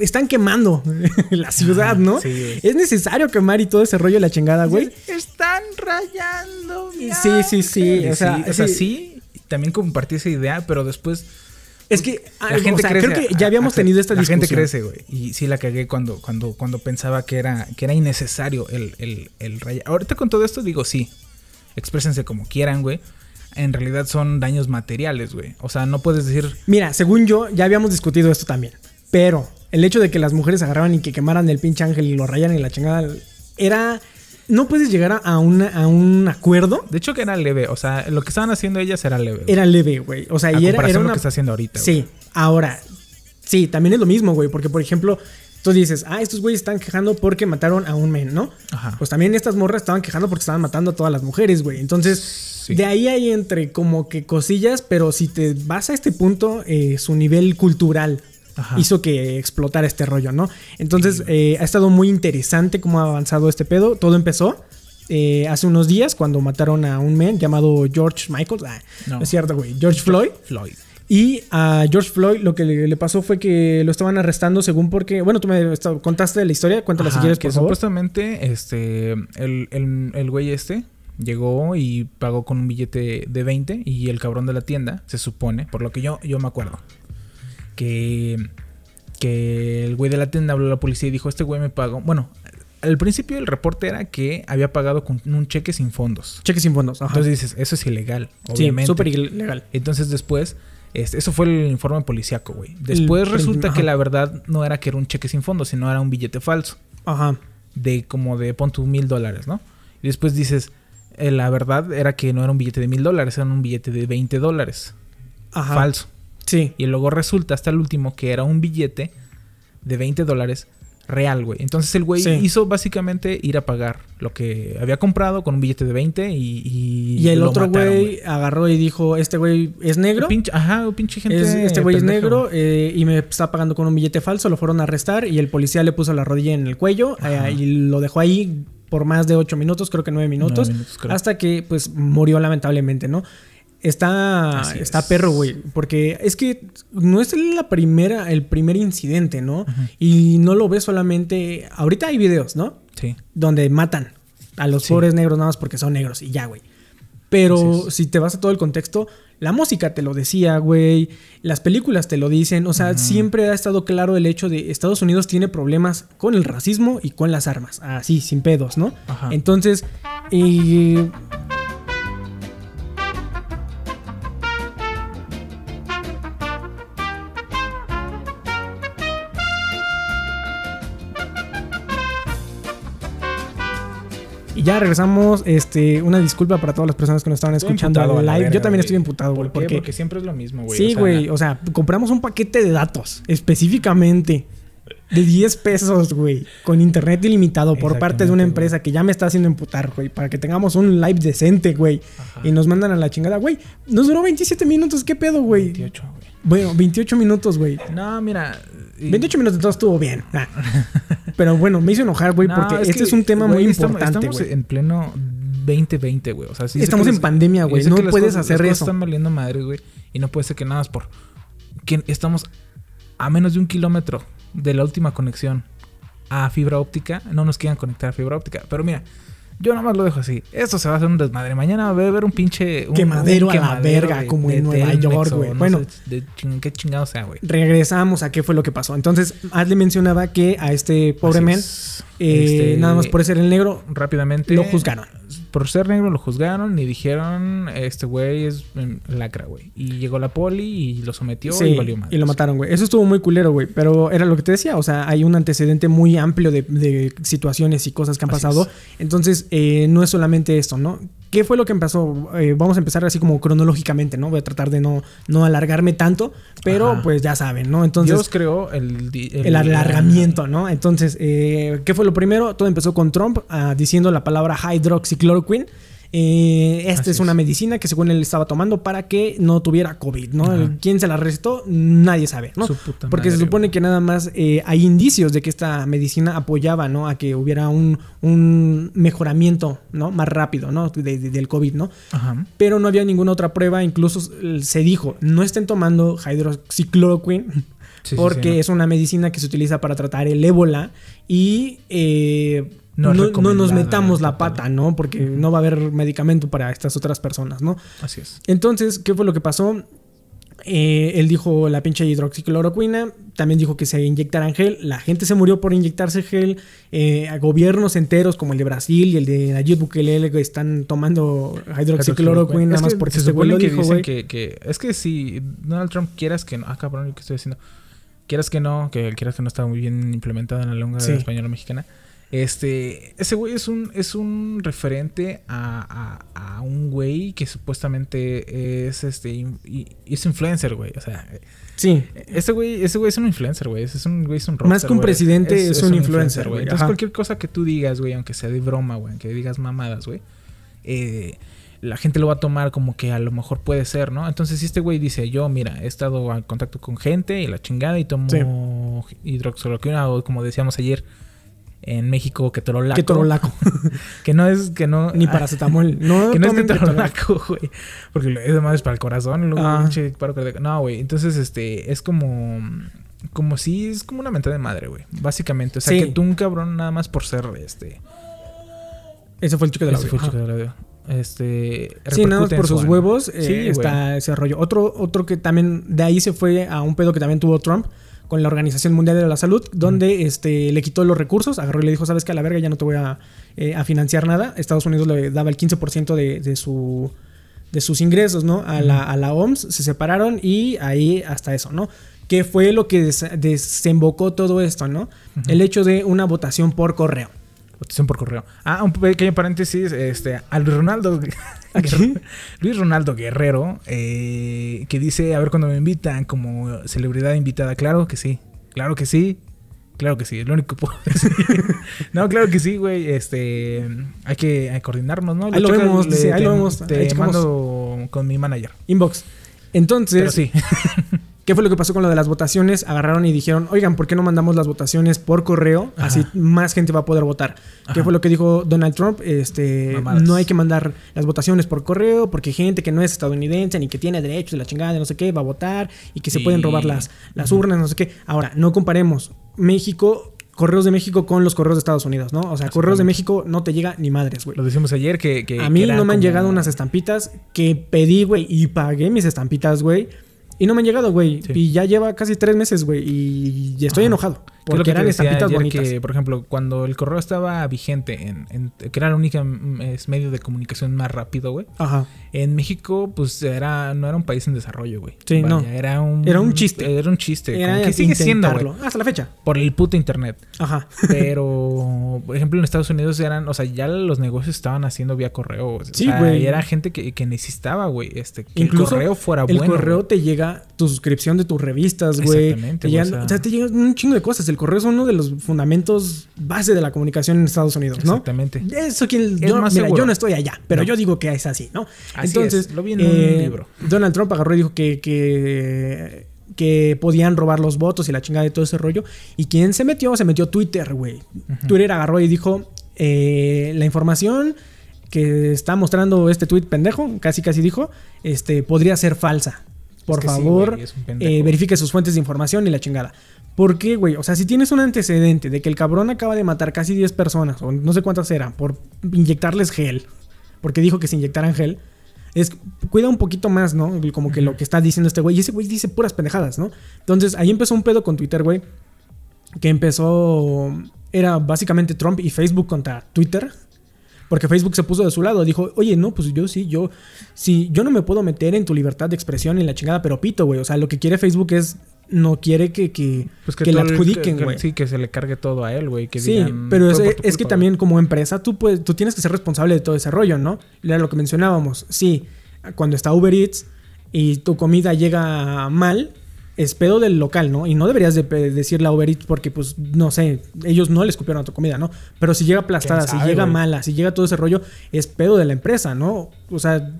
están quemando la ciudad, ¿no? sí, güey. es necesario quemar y todo ese rollo de la chingada, güey. Están rayando. Sí, sí, sí, o sea, sí, o sea, sí. sí, también compartí esa idea, pero después Es que la gente o sea, crece. creo que ya habíamos tenido esta la discusión. gente crece, güey. Y sí la cagué cuando, cuando, cuando pensaba que era, que era innecesario el, el, el raya. Ahorita con todo esto digo sí. Exprésense como quieran, güey. En realidad son daños materiales, güey. O sea, no puedes decir. Mira, según yo, ya habíamos discutido esto también. Pero el hecho de que las mujeres agarraban y que quemaran el pinche ángel y lo rayaran y la chingada era. No puedes llegar a, a una- a un acuerdo. De hecho, que era leve. O sea, lo que estaban haciendo ellas era leve. güey. Era leve, güey. O sea, a y era, era una. lo que está haciendo ahorita. güey. Sí, ahora. Sí, también es lo mismo, güey. Porque, por ejemplo, tú dices, ah, estos güeyes están quejando porque mataron a un men, ¿no? Ajá. Pues también estas morras estaban quejando porque estaban matando a todas las mujeres, güey. Entonces, Sí. de ahí hay entre como que cosillas, pero si te vas a este punto, eh, su nivel cultural Ajá. hizo que explotara este rollo, ¿no? Entonces, eh, ha estado muy interesante cómo ha avanzado este pedo. Todo empezó. eh, hace unos días cuando mataron a un men llamado George Michael. Ah, no. No. es cierto, güey. George Floyd. Floyd. Y a George Floyd lo que le, le pasó fue que lo estaban arrestando según porque... Bueno, tú me contaste la historia, cuéntala si Ajá, quieres, que favor. supuestamente este el, el, el güey este llegó y pagó con un billete de 20 y el cabrón de la tienda se supone, por lo que yo yo me acuerdo, que que el güey de la tienda habló a la policía y dijo, "Este güey me pagó." Bueno, al principio el reporte era que había pagado con un cheque sin fondos. Cheque sin fondos. Ajá. Entonces dices, "Eso es ilegal." sí, Obviamente. súper ilegal. Entonces después, este, eso fue el informe policiaco, güey. Después El- resulta que la verdad no era que era un cheque sin fondos, sino era un billete falso Ajá. de como de pon tu mil dólares, ¿no? Y después dices, eh, la verdad era que no era un billete de mil dólares, era un billete de 20 dólares. Ajá. Falso. Sí. Y luego resulta hasta el último que era un billete de 20 dólares real, güey. Entonces el güey Sí. hizo básicamente ir a pagar lo que había comprado con un billete de 20 y... Y, Y el lo otro mataron, güey agarró y dijo, este güey es negro. Pinche- ajá, pinche gente. Es- este güey es negro eh, y me está pagando con un billete falso. Lo fueron a arrestar y el policía le puso la rodilla en el cuello eh, y lo dejó ahí por más de ocho minutos, creo que nueve minutos, Nueve minutos, creo. hasta que pues murió lamentablemente, ¿no? Está, está es. perro, güey, porque es que no es la primera, el primer incidente, ¿no? Y no lo ves solamente, ahorita hay videos, ¿no? Sí. donde matan a los Sí. pobres negros nada más porque son negros y ya, güey. Pero si te vas a todo el contexto, la música te lo decía, güey, las películas te lo dicen, o sea, siempre ha estado claro el hecho de Estados Unidos tiene problemas con el racismo y con las armas, así, sin pedos, ¿no? Ajá. Entonces, eh, ya regresamos. Este, una disculpa para todas las personas que nos estaban Estoy escuchando live. verga, Yo también estoy emputado, güey. ¿Por? Porque, Porque siempre es lo mismo, güey. sí, o sea, güey. O sea, compramos un paquete de datos específicamente de 10 pesos, güey. Con internet ilimitado por parte de una empresa que ya me está haciendo emputar, güey. Para que tengamos un live decente, güey. Y nos mandan a la chingada, güey. Nos duró 27 minutos. ¿Qué pedo, güey? 28, güey. Bueno, 28 minutos, güey. No, mira. y- 28 minutos todo estuvo bien. Ah. Pero bueno, me hizo enojar, güey, No, porque este que, es un tema muy importante, Estamos en pleno 2020, güey. O sea, sí sé Estamos en las- pandemia, güey. No puedes cosas- hacer las cosas eso. están valiendo madre, güey. Y no puede ser que nada más por. Que estamos a menos de un kilómetro de la última conexión a fibra óptica. No nos quieran conectar a fibra óptica. Pero mira, Yo nada más lo dejo así. Esto se va a hacer un desmadre. Mañana va a haber un pinche. un- Quemadero un a la verga, de- como de en Nueva York, güey. no Bueno. sé de ching- qué chingado sea, güey. Regresamos a qué fue lo que pasó. Entonces, Adle mencionaba que a este pobre men, es. eh, Este, nada más por ser el negro, Rápidamente. lo juzgaron. Por ser negro lo juzgaron y dijeron: Este güey es mm, lacra, güey. Y llegó la poli y lo sometió Sí, y valió mal. y lo mataron, güey. Eso estuvo muy culero, güey. Pero era lo que te decía. O sea, hay un antecedente muy amplio de, de situaciones y cosas que han Así pasado. Entonces, eh, no es solamente esto, ¿no? ¿Qué fue lo que empezó? Eh, vamos a empezar así como cronológicamente, ¿no? Voy a tratar de no, no alargarme tanto. Pero, Ajá. pues ya saben, ¿no? Entonces. Dios creó el, el alargamiento, ¿no? Entonces, eh, ¿qué fue lo primero? Todo empezó con Trump ah, diciendo la palabra hydroxychloroquine. Eh, esta es una medicina que según él estaba tomando para que no tuviera COVID, ¿no? Ajá. ¿Quién se la recetó? Nadie sabe, ¿no? Porque se supone que nada más eh, hay indicios de que esta medicina apoyaba, ¿no? A que hubiera un, un mejoramiento, ¿no? Más rápido, ¿no? De- de- del COVID, ¿no? Ajá. pero no había ninguna otra prueba. Incluso se dijo, no estén tomando Sí, sí, porque sí, no. es una medicina que se utiliza para tratar el ébola y eh, No no, nos metamos la pata, ¿no? Porque no va a haber medicamento para estas otras personas, ¿no? Así es. Entonces, ¿qué fue lo que pasó? Eh, él dijo la pinche hidroxicloroquina, también dijo que se inyectaran gel, la gente se murió por inyectarse gel, eh, gobiernos enteros como el de Brasil y el de Nayib Bukele que están tomando hidroxicloroquina nada más que porque se este supone que dijo, dicen que, que- es que si Donald Trump quieras que no, ah cabrón, ¿qué estoy diciendo? Quieras que no, que quieras que no está muy bien implementada en la lengua Sí. española mexicana. Este, ese güey es un, es un referente a, a- a un güey que supuestamente es este y- es influencer, güey. O sea, Sí, ese güey, ese güey es un influencer, güey. Es un güey, es un Más rockstar, que un presidente, es un influencer, güey. Entonces Ajá. cualquier cosa que tú digas, güey, aunque sea de broma, güey, aunque digas mamadas, güey, eh, la gente lo va a tomar como que a lo mejor puede ser, ¿no? Entonces si este güey dice, yo, mira, he estado en contacto con gente y la chingada y tomo hidroxicloroquina o como decíamos ayer en México, que torolaco, Que no es, que no... ni ah, paracetamol. No, que no es tomen ketorolaco, güey. Porque es más para el corazón. luego Ah. pinche paro cardíaco. No, güey. Entonces, este, es como. Como si es como una mentada de madre, güey. Básicamente. O sea, Sí. que tú un cabrón nada más por ser este. Ese fue el chico de la ese fue el del audio. Este. Sí, nada más por su sus huevos eh, Sí, güey. está ese rollo. Otro, otro que también de ahí se fue a un pedo que también tuvo Trump con la Organización Mundial de la Salud, donde este, le quitó los recursos, agarró y le dijo, sabes que a la verga ya no te voy a, eh, a financiar nada. Estados Unidos le daba el 15% de, de su de sus ingresos, ¿no? A la, a la OMS, se separaron y ahí hasta eso, ¿no? Que fue lo que des- desembocó todo esto, ¿no? El hecho de una votación por correo. Por correo. Ah, un pequeño paréntesis. Este, a Luis Ronaldo. Aquí. Luis Ronaldo Guerrero. eh, que dice: A ver cuando me invitan como celebridad invitada. Claro que sí. Claro que sí. Claro que sí. Es lo único que puedo decir. no, claro que sí, güey. Este. Hay que, coordinarnos, ¿no? Ahí lo vemos, le- sí, ahí te- lo vemos, Te mando con mi manager. Inbox. Entonces, Pero sí. ¿Qué fue lo que pasó con lo de las votaciones? Agarraron y dijeron, oigan, ¿por qué no mandamos las votaciones por correo? Así más gente va a poder votar. ¿Qué fue lo que dijo Donald Trump? Este, Mamadas. no hay que mandar las votaciones por correo porque gente que no es estadounidense ni que tiene derechos de la chingada de no sé qué va a votar y que se Sí. pueden robar las, las urnas, no sé qué. Ahora, no comparemos México, correos de México con los correos de Estados Unidos, ¿no? O sea, correos de México no te llega ni madres, güey. Lo decimos ayer que. que A mí que no me han como- llegado unas estampitas que pedí, güey, y pagué mis estampitas, güey. Y no me han llegado, güey. Sí. Y ya lleva casi tres meses, güey. Y estoy Ajá. enojado. Porque eran estampitas bonitas. Que, por ejemplo, cuando el correo estaba vigente, en, en- que era la única mm, medio de comunicación más rápido, güey. Ajá. En México, pues era, no era un país en desarrollo, güey. Sí, no. Era un, Era un chiste. Era un chiste. Era que sigue siendo, güey. Hasta la fecha. Por el puto internet. Ajá. Pero, por ejemplo, en Estados Unidos eran, o sea, ya los negocios estaban haciendo vía correo. O Sí, güey. y era gente que, que necesitaba, güey, este, que Incluso el correo fuera el bueno. correo güey. te llega tu suscripción de tus revistas, güey. Exactamente, Te güey, llegan- o o, sea- te llegan un chingo de cosas. El correo es uno de los fundamentos base de la comunicación en Estados Unidos, ¿no? Exactamente. Eso quien Es yo, más mira, seguro. yo no estoy allá, pero No. yo digo que es así, ¿no? Así Entonces, es, lo vi en un eh, libro. Donald Trump agarró y dijo que, que, que podían robar los votos y la chingada de todo ese rollo. ¿Y quién se metió? Se metió Twitter, güey. Twitter agarró y dijo eh, la información que está mostrando este tweet pendejo, casi casi dijo, este, podría ser falsa. por que favor, eh, verifique sus fuentes de información y la chingada. ¿Por qué, güey? O sea, si tienes un antecedente de que el cabrón acaba de matar casi 10 personas, o no sé cuántas eran, por inyectarles gel, porque dijo que se inyectaran gel, es cuida un poquito más, ¿no? Como que lo que está diciendo este güey. Y ese güey dice puras pendejadas, ¿no? Entonces, ahí empezó un pedo con Twitter, güey. Que empezó. Era básicamente Trump y Facebook contra Twitter. Porque Facebook se puso de su lado. Dijo, oye, no, pues yo sí, yo. Sí, yo no me puedo meter en tu libertad de expresión y la chingada, pero pito, güey. O sea, lo que quiere Facebook es. No quiere que, que, Pues que le todo el- adjudiquen, que- güey. Sí, que se le cargue todo a él, güey. Que Sí, digan, pero es, "Fue por tu es que también como empresa tú, puedes, tú tienes que ser responsable de todo ese rollo, ¿no? Era lo que mencionábamos. Sí, cuando está Uber Eats y tu comida llega mal, es pedo del local, ¿no? Y no deberías de decirle a Uber Eats porque, pues, no sé, ellos no le escupieron a tu comida, ¿no? Pero si llega aplastada, si llega mala, si llega todo ese rollo, es pedo de la empresa, ¿no? O sea,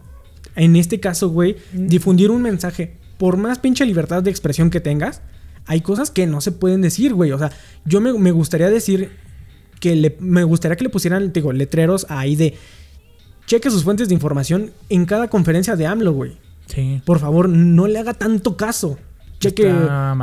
en este caso, güey, Mm. difundir un mensaje, por más pinche libertad de expresión que tengas, hay cosas que no se pueden decir, güey. O sea, yo me, me gustaría decir que le, me gustaría que le pusieran, te digo, letreros ahí de cheque sus fuentes de información en cada conferencia de AMLO, güey. Sí. Por favor, no le haga tanto caso. Cheque,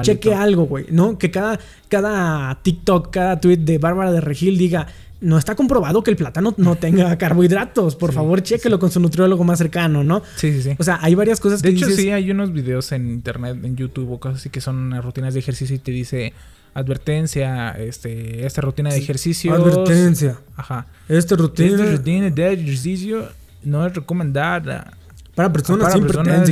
cheque algo, güey. ¿No? Que cada, cada TikTok, cada tweet de Bárbara de Regil diga. No está comprobado que el plátano no tenga carbohidratos. Por favor, chéquelo con su nutriólogo más cercano, ¿no? Sí, sí, sí. O sea, hay varias cosas De que hecho, dices, sí, hay unos videos en internet, en YouTube o cosas así que son rutinas de ejercicio y te dice advertencia, este, esta rutina de ejercicio. Advertencia. Ajá. Esta Esta rutina rutina de ejercicio no es recomendada para personas para personas.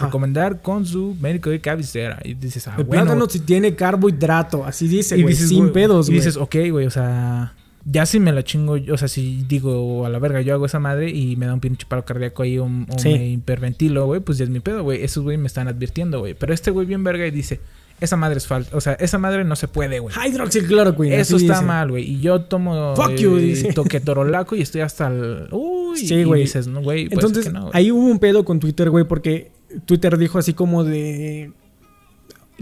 Recomendar con su médico de cabecera. Y dices, ah, El bueno. plátano si tiene carbohidrato, así dice, y güey, sin güey, pedos, Y güey. dices, ok, güey, o sea, ya si me la chingo, o sea, si digo a la verga, yo hago esa madre y me da un pinche paro cardíaco ahí o, o Sí. me hiperventilo, güey, pues ya es mi pedo, güey. Esos güey me están advirtiendo, güey. Pero este güey bien verga y dice, esa madre es falsa, o sea, esa madre no se puede, güey. Hydroxychloroquine. Eso está dice. mal, güey. Y yo tomo Fuck you, dice. toquetorolaco y estoy hasta el. Uy, Sí, güey. dices, no, güey. Pues Entonces, que no, ahí hubo un pedo con Twitter, güey, porque Twitter dijo así como de...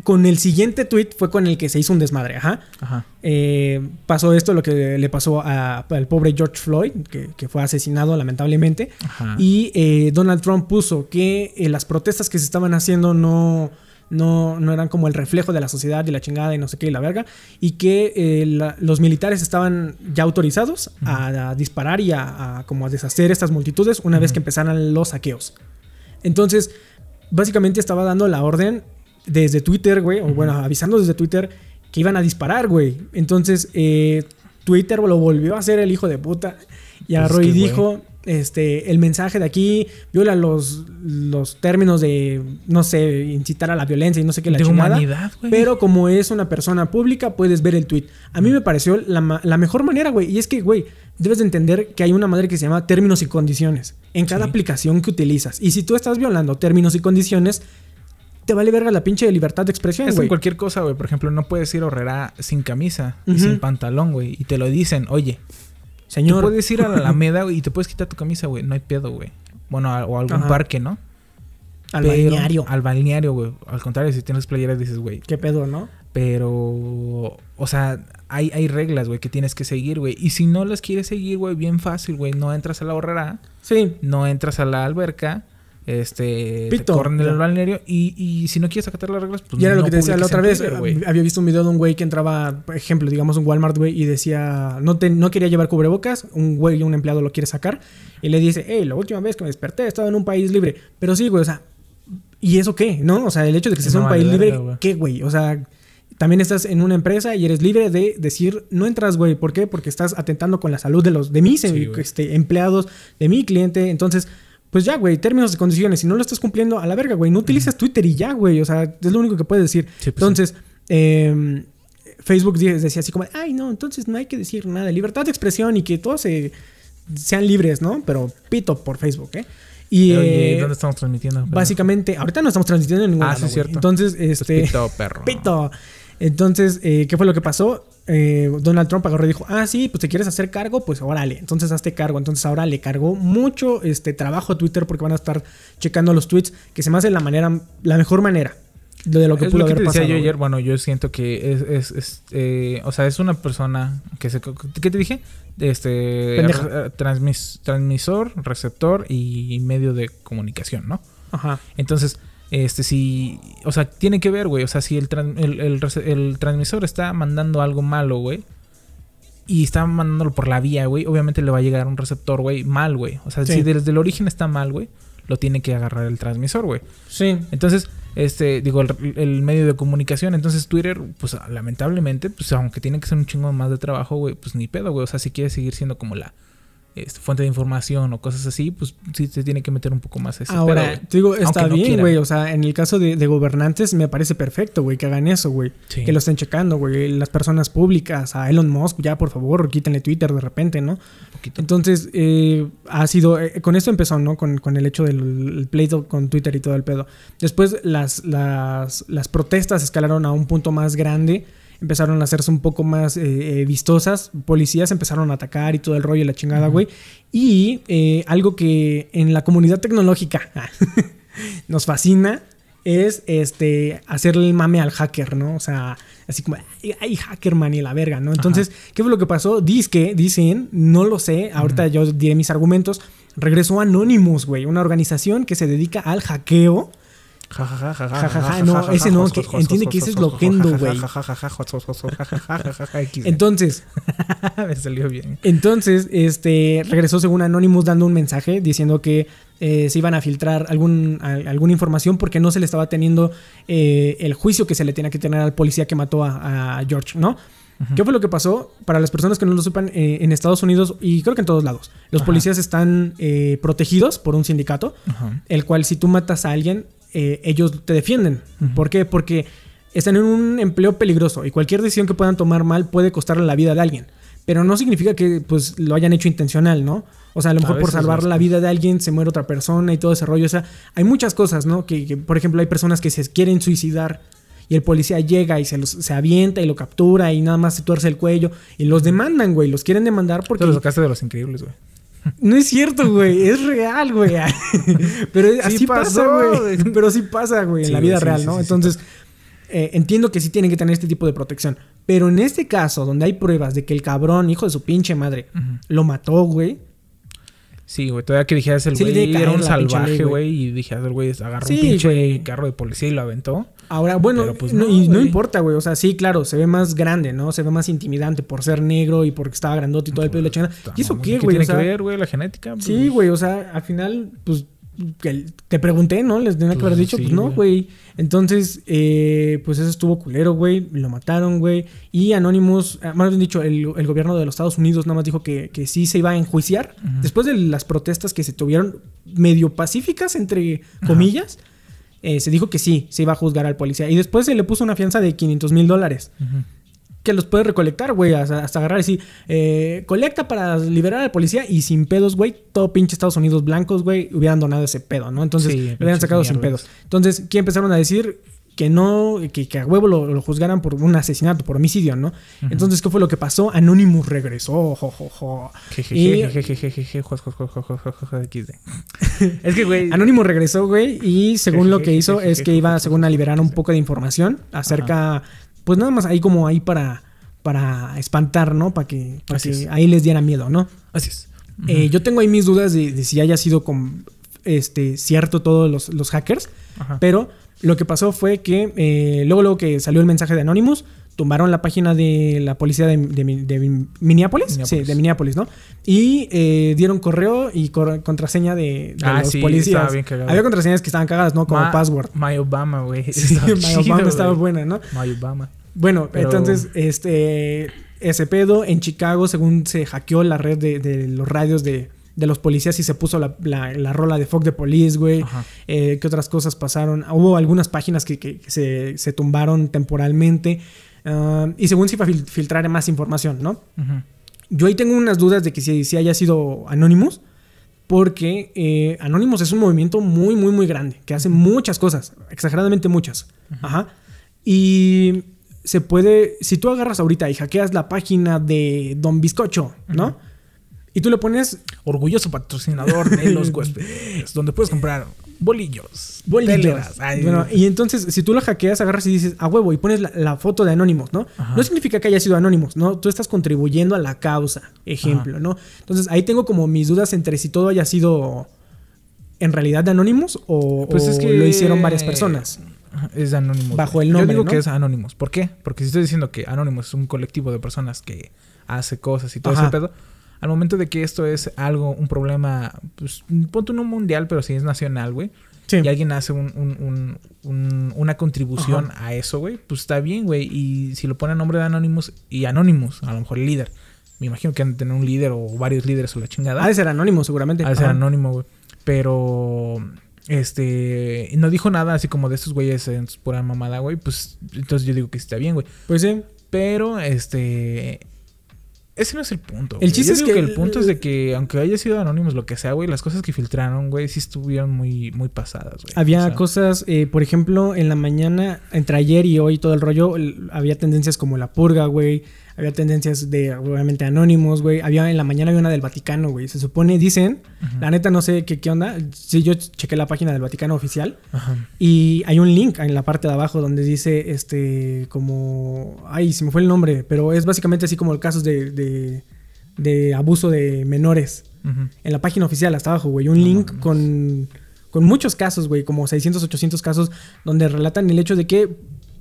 Con el siguiente tweet fue con el que se hizo un desmadre, ajá. Ajá. Eh, pasó esto, lo que le pasó a- al pobre George Floyd, que, que fue asesinado lamentablemente. Ajá. Y eh, Donald Trump puso que eh, las protestas que se estaban haciendo no, no, no eran como el reflejo de la sociedad y la chingada y no sé qué y la verga. Y que la- los militares estaban ya autorizados a, a disparar y a, a como a deshacer estas multitudes una vez que empezaran los saqueos. Entonces, básicamente estaba dando la orden desde Twitter, güey, o bueno, avisando desde Twitter que iban a disparar, güey. Entonces, eh, Twitter lo volvió a hacer el hijo de puta y agarró Pues y dijo, este, el mensaje de aquí viola los, los términos de, no sé, incitar a la violencia y no sé qué la de chingada. humanidad, güey. Pero como es una persona pública, puedes ver el tweet. A mí me pareció la, la mejor manera, güey. Y es que, güey, debes de entender que hay una madre que se llama términos y condiciones en cada Sí. aplicación que utilizas. Y si tú estás violando términos y condiciones, te vale verga la pinche libertad de expresión, Es en güey. cualquier cosa, güey. Por ejemplo, no puedes ir a Herrera sin camisa y sin pantalón, güey. Y te lo dicen, oye, Señor, tú puedes ir a la Alameda, güey, y te puedes quitar tu camisa, güey. No hay pedo, güey. Bueno, a- o a algún Ajá. parque, ¿no? al Pero- balneario. Al balneario, güey. Al contrario, si tienes playeras, dices, güey. ¿Qué pedo, no? Pero, o sea, hay, hay reglas, güey, que tienes que seguir, güey. Y si no las quieres seguir, güey, bien fácil, güey. No entras a la horrera, Sí. no entras a la alberca, este, Pito, te corren ya. balneario. Y, y si no quieres acatar las reglas, pues Y era no lo que te decía la otra vez. Twitter, güey. Había visto un video de un güey que entraba, por ejemplo, digamos un Walmart, güey, y decía, no, te, no quería llevar cubrebocas. Un güey, un empleado lo quiere sacar. Y le dice, hey, la última vez que me desperté estaba en un país libre. Pero sí, güey, o sea, ¿y eso qué? ¿No? O sea, el hecho de que No en un país libre. ¿qué, güey? O sea, también estás en una empresa y eres libre de decir, no entras, güey. ¿Por qué? Porque estás atentando con la salud de los de mis Sí, em- güey. este, empleados, de mi cliente. Entonces, pues ya, güey, términos y condiciones. Si no lo estás cumpliendo, a la verga, güey. No utilices Twitter y ya, güey. O sea, es lo único que puedes decir. Sí, pues, entonces, eh, Facebook decía así como, ay, no, entonces no hay que decir nada. Libertad de expresión y que todos se- sean libres, ¿no? Pero pito por Facebook, ¿eh? Y Oye, eh, ¿dónde estamos transmitiendo? básicamente, ahorita no estamos transmitiendo en ningún Ah, lado, sí, cierto. Entonces, Pues este... pito, perro. Pito. Entonces, eh, ¿qué fue lo que pasó? Eh, Donald Trump agarró y dijo, ah, sí, pues te quieres hacer cargo, pues órale. Entonces hazte cargo. Entonces ahora le cargó mucho este trabajo a Twitter porque van a estar checando los tweets, que se me hace la manera, la mejor manera de lo que es pudo lo que haber te decía pasado. yo ayer. Bueno, yo siento que es, es, es, eh, o sea, es una persona que se, ¿qué te dije? Este, transmis- transmisor, receptor y medio de comunicación, ¿no? Ajá. Entonces, Este, si. O sea, tiene que ver, güey. O sea, si el, el, el rece- el transmisor está mandando algo malo, güey. Y está mandándolo por la vía, güey. Obviamente le va a llegar un receptor, güey, mal, güey. O sea, Sí. si desde el origen está mal, güey, lo tiene que agarrar el transmisor, güey. Sí. Entonces, este, digo, el, el medio de comunicación. Entonces, Twitter, pues lamentablemente, pues aunque tiene que ser un chingo más de trabajo, güey, pues ni pedo, güey. O sea, si quiere seguir siendo como la este, fuente de información o cosas así, pues sí se tiene que meter un poco más ese Ahora, te digo, está bien, güey. O sea, en el caso de, de gobernantes me parece perfecto, güey, que hagan eso, güey. Sí. Que lo estén checando, güey. Las personas públicas, a Elon Musk, ya por favor, quítenle Twitter de repente, ¿no? Poquito. Entonces, eh, ha sido. eh, con esto empezó, ¿no? Con, con el hecho del el pleito con Twitter y todo el pedo. Después, las, las, las protestas escalaron a un punto más grande. Empezaron a hacerse un poco más eh, eh, vistosas. Policías empezaron a atacar y todo el rollo y la chingada, güey. Y eh, algo que en la comunidad tecnológica nos fascina es este hacerle el mame al hacker, ¿no? O sea, así como, ay, ay, hacker man y la verga, ¿no? Entonces, ¿qué fue lo que pasó? Dice dicen, no lo sé, ahorita yo diré mis argumentos. Regresó Anonymous, güey, una organización que se dedica al hackeo. Ja, ja, ja, ja, Ja, ja, ja, no, ese no, que entiende que ese es loquendo, güey. Entonces, Me salió bien. Entonces, este, regresó según Anonymous dando un mensaje diciendo que eh, se iban a filtrar algún, al- alguna información porque no se le estaba teniendo eh, el juicio que se le tenía que tener al policía que mató a, a George, ¿no? ¿Qué fue lo que pasó? Para las personas que no lo sepan, eh, en Estados Unidos y creo que en todos lados, los Ajá. policías están eh, protegidos por un sindicato, Ajá. el cual si tú matas a alguien, eh, ellos te defienden. ¿Por qué? Porque están en un empleo peligroso y cualquier decisión que puedan tomar mal puede costarle la vida de alguien. Pero no significa que pues lo hayan hecho intencional, ¿no? O sea, a lo A mejor por salvar la vida de alguien se muere otra persona y todo ese rollo. O sea, hay muchas cosas, ¿no? Que, que, por ejemplo, hay personas que se quieren suicidar y el policía llega y se, los, se avienta y lo captura y nada más se tuerce el cuello y los demandan, güey. Los quieren demandar porque... Te lo sacaste de los increíbles, güey. No es cierto, güey. Es real, güey. Pero así pasa, pasó, güey. güey. Pero sí pasa, güey, en Sí, la vida sí, real, sí, ¿no? sí, sí Entonces, eh, entiendo que sí tienen que tener este tipo de protección. Pero en este caso, donde hay pruebas de que el cabrón, hijo de su pinche madre, lo mató, güey. Sí, güey, todavía que dijeras el Sí le güey era un salvaje, güey. y dijeras el güey agarró Sí, un pinche carro de policía y lo aventó. Ahora, bueno, pues, no, no, y no importa, güey. O sea, sí, claro, se ve más grande, ¿no? Se ve más intimidante por ser negro y porque estaba grandote y todo el pedo de la chingada. ¿Y eso qué, güey? tiene O sea, que ver, güey? La genética. Sí, Pues, güey, o sea, al final, pues, que te pregunté, ¿no? Les tenía que haber Pues, dicho, sí, pues no, güey. Entonces, eh, pues eso estuvo culero, güey. Lo mataron, güey. Y Anonymous, ah, más bien dicho, el, el gobierno de los Estados Unidos nada más dijo que, que sí se iba a enjuiciar. Después de las protestas que se tuvieron medio pacíficas, entre comillas, eh, se dijo que sí, se iba a juzgar al policía. Y después se le puso una fianza de 500 mil dólares. Que los puede recolectar, güey, hasta, hasta agarrar y decir, eh, colecta para liberar al policía y sin pedos, güey, todo pinche Estados Unidos blancos, güey, hubieran donado ese pedo, ¿no? Entonces, Sí, lo hubieran sacado sin pedos. Entonces, ¿qué empezaron a decir? Que no, que, que a huevo lo, lo juzgaran por un asesinato, por homicidio, ¿no? Entonces, ¿qué fue lo que pasó? Anonymous regresó, jo, jo, jo. Y- Jejejejejeje, juez, juez, juez, juez, juez, juez, juez, XD. Es que, güey. Anonymous regresó, güey, y según lo que hizo es que iba, según a liberar un poco de información acerca, pues nada más ahí como ahí para, para espantar, ¿no? Para que, para que ahí les diera miedo, ¿no? Así es. Eh, yo tengo ahí mis dudas de, de si haya sido con, este, cierto todos los, los hackers, Ajá. pero lo que pasó fue que eh, luego, luego que salió el mensaje de Anonymous, tumbaron la página de la policía de, de, Mi- de Minneapolis, Minneapolis. sí, de Minneapolis, ¿no? Y eh, dieron correo y cor- contraseña de, de Ah, los sí, policías. estaba bien. Había contraseñas que estaban cagadas, ¿no? Como Ma- password. My Obama, güey. Sí, My chido, Obama estaba buena, ¿no? My Obama. Bueno, Pero- entonces, este, ese pedo en Chicago, según se hackeó la red de, de los radios de, de los policías y se puso la, la- la rola de Fuck the Police, güey. Eh, ¿Qué otras cosas pasaron? Hubo algunas páginas que, que- que se, se tumbaron temporalmente. ah, y según se iba a fil- filtrar más información, ¿no? Yo ahí tengo unas dudas de que si, si haya sido Anonymous, porque eh, Anonymous es un movimiento muy, muy, muy grande, que hace muchas cosas, exageradamente muchas. Ajá. Y se puede, si tú agarras ahorita y hackeas la página de Don Bizcocho, ¿no? Y tú le pones Orgulloso patrocinador de los huéspedes, donde puedes comprar bolillos, bolillos. Ay, Bueno, y entonces, si tú lo hackeas, agarras y dices a huevo y pones la, la foto de Anonymous, ¿no? Ajá. No significa que haya sido Anonymous, ¿no? Tú estás contribuyendo a la causa, ejemplo, ¿no? Entonces, ahí tengo como mis dudas entre si todo haya sido en realidad de Anonymous o, Pues o es que- lo hicieron varias personas? Es Anonymous. Bajo el nombre, Yo digo ¿no? que es Anonymous. ¿Por qué? Porque si estoy diciendo que Anonymous es un colectivo de personas que hace cosas y todo Ajá. ese pedo, al momento de que esto es algo, un problema, pues, punto no mundial, pero sí es nacional, güey. Sí. Y alguien hace un, un- un- un- una contribución a eso, güey, pues está bien, güey. Y si lo pone a nombre de Anonymous y Anonymous, a lo mejor el líder. Me imagino que han de tener un líder o varios líderes o la chingada. Ha de ser Anónimo, seguramente. Ha de ser Ajá. anónimo, güey. Pero. Este. No dijo nada así como de estos güeyes en su pura mamada, güey. Pues entonces yo digo que sí está bien, güey. Pues sí. Pero, este. Ese no es el punto. El chiste Yo es digo que el el- punto es de que, aunque haya sido anónimos, lo que sea, güey, las cosas que filtraron, güey, sí estuvieron muy, muy pasadas, güey. Había O sea, cosas, eh, por ejemplo, en la mañana, entre ayer y hoy, todo el rollo, el- había tendencias como la purga, güey. Había tendencias de, obviamente, anónimos, güey. Había en la mañana había una del Vaticano, güey. Se supone, dicen, la neta no sé qué, qué onda. Sí, yo chequé la página del Vaticano oficial. Y hay un link en la parte de abajo donde dice, este, como, ay, se me fue el nombre, pero es básicamente así como casos de, de, de abuso de menores. En la página oficial hasta abajo, güey, un link con, con muchos casos, güey, como 600, 800 casos, donde relatan el hecho de que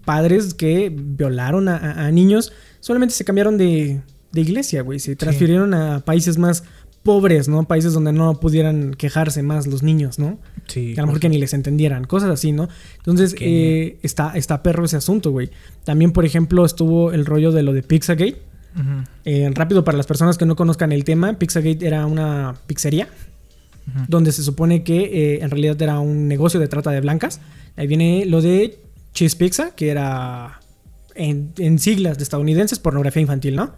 padres que violaron a, a- a niños solamente se cambiaron de, de iglesia, güey, se transfirieron a países más pobres, ¿no? Países donde no pudieran quejarse más los niños, ¿no? Sí. que a lo mejor que ni les entendieran, cosas así, ¿no? Entonces, eh, está, está perro ese asunto, güey. También, por ejemplo, estuvo el rollo de lo de Pizzagate. Eh, rápido, para las personas que no conozcan el tema, Pizzagate era una pizzería donde se supone que eh, en realidad era un negocio de trata de blancas. Ahí viene lo de Cheese Pizza, que era en, en siglas de estadounidenses, pornografía infantil, ¿no?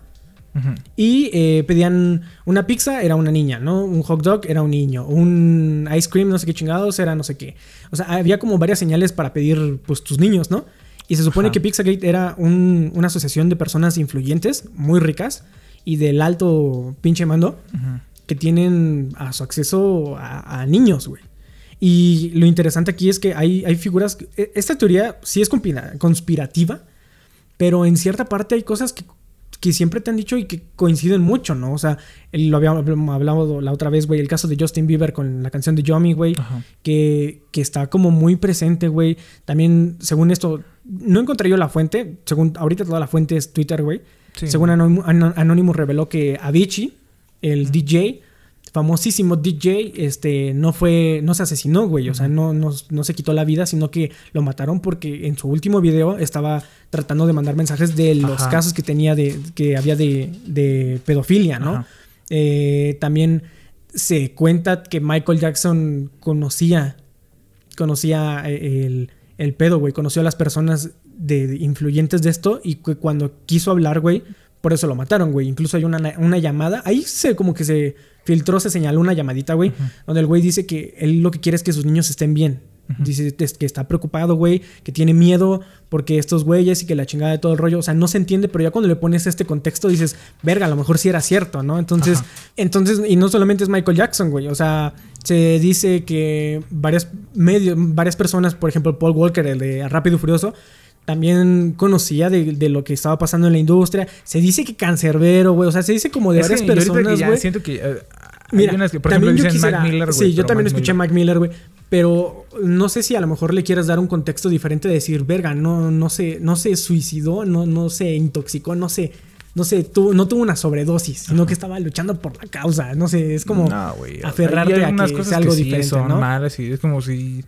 Ujú. Y eh, pedían una pizza, era una niña, ¿no? Un hot dog era un niño. Un ice cream, no sé qué chingados, era no sé qué. O sea, había como varias señales para pedir, pues, tus niños, ¿no? Y se supone Ajá. que Pizzagate era un- una asociación de personas influyentes, muy ricas, y del alto pinche mando, Ujú. que tienen a su acceso a, a niños, güey. Y lo interesante aquí es que hay, hay figuras. e- Esta teoría sí es conspira- conspirativa, pero en cierta parte hay cosas que, que siempre te han dicho y que coinciden mucho, ¿no? O sea, el- lo habíamos hablado la otra vez, güey, el caso de Justin Bieber con la canción de Yomi, güey, que, que está como muy presente, güey. También, según esto, no encontré yo la fuente, según ahorita toda la fuente es Twitter, güey. Sí. Según Anonymous, Ano- Anonymous reveló que Avicii, el DJ, famosísimo DJ, este, no fue, no se asesinó, güey. O sea, no, no, no se quitó la vida, sino que lo mataron porque en su último video estaba tratando de mandar mensajes de los Ajá. casos que tenía de, que había de, de pedofilia, ¿no? Eh, también se cuenta que Michael Jackson conocía, conocía eh, el, el pedo, güey. Conoció a las personas de, de influyentes de esto y que cuando quiso hablar, güey, por eso lo mataron, güey. Incluso hay una, una llamada. Ahí se como que se filtró, se señaló una llamadita, güey, donde el güey dice que él lo que quiere es que sus niños estén bien. Dice que está preocupado, güey, que tiene miedo porque estos güeyes y que la chingada de todo el rollo. O sea, no se entiende, pero ya cuando le pones este contexto dices, verga, a lo mejor sí era cierto, ¿no? Entonces, entonces, y no solamente es Michael Jackson, güey. O sea, se dice que varias medios, varias personas, por ejemplo, Paul Walker, el de Rápido y Furioso, también conocía de, de lo que estaba pasando en la industria. Se dice que cancerbero, güey. O sea, se dice como de Es varias yo que personas, güey. siento que. hay Mira, unas que, por ejemplo, también yo dicen quisiera, Mac Miller, güey. Sí, yo también Mac escuché a Mac Miller, güey. Pero no sé si a lo mejor le quieres dar un contexto diferente de decir, verga, no, no se, no se suicidó, no, no se intoxicó, no se, no sé, tuvo, no tuvo una sobredosis, sino que estaba luchando por la causa. No sé, es como No, aferrarte a que cosas sea algo que sí diferente, son ¿no? malas y es como si.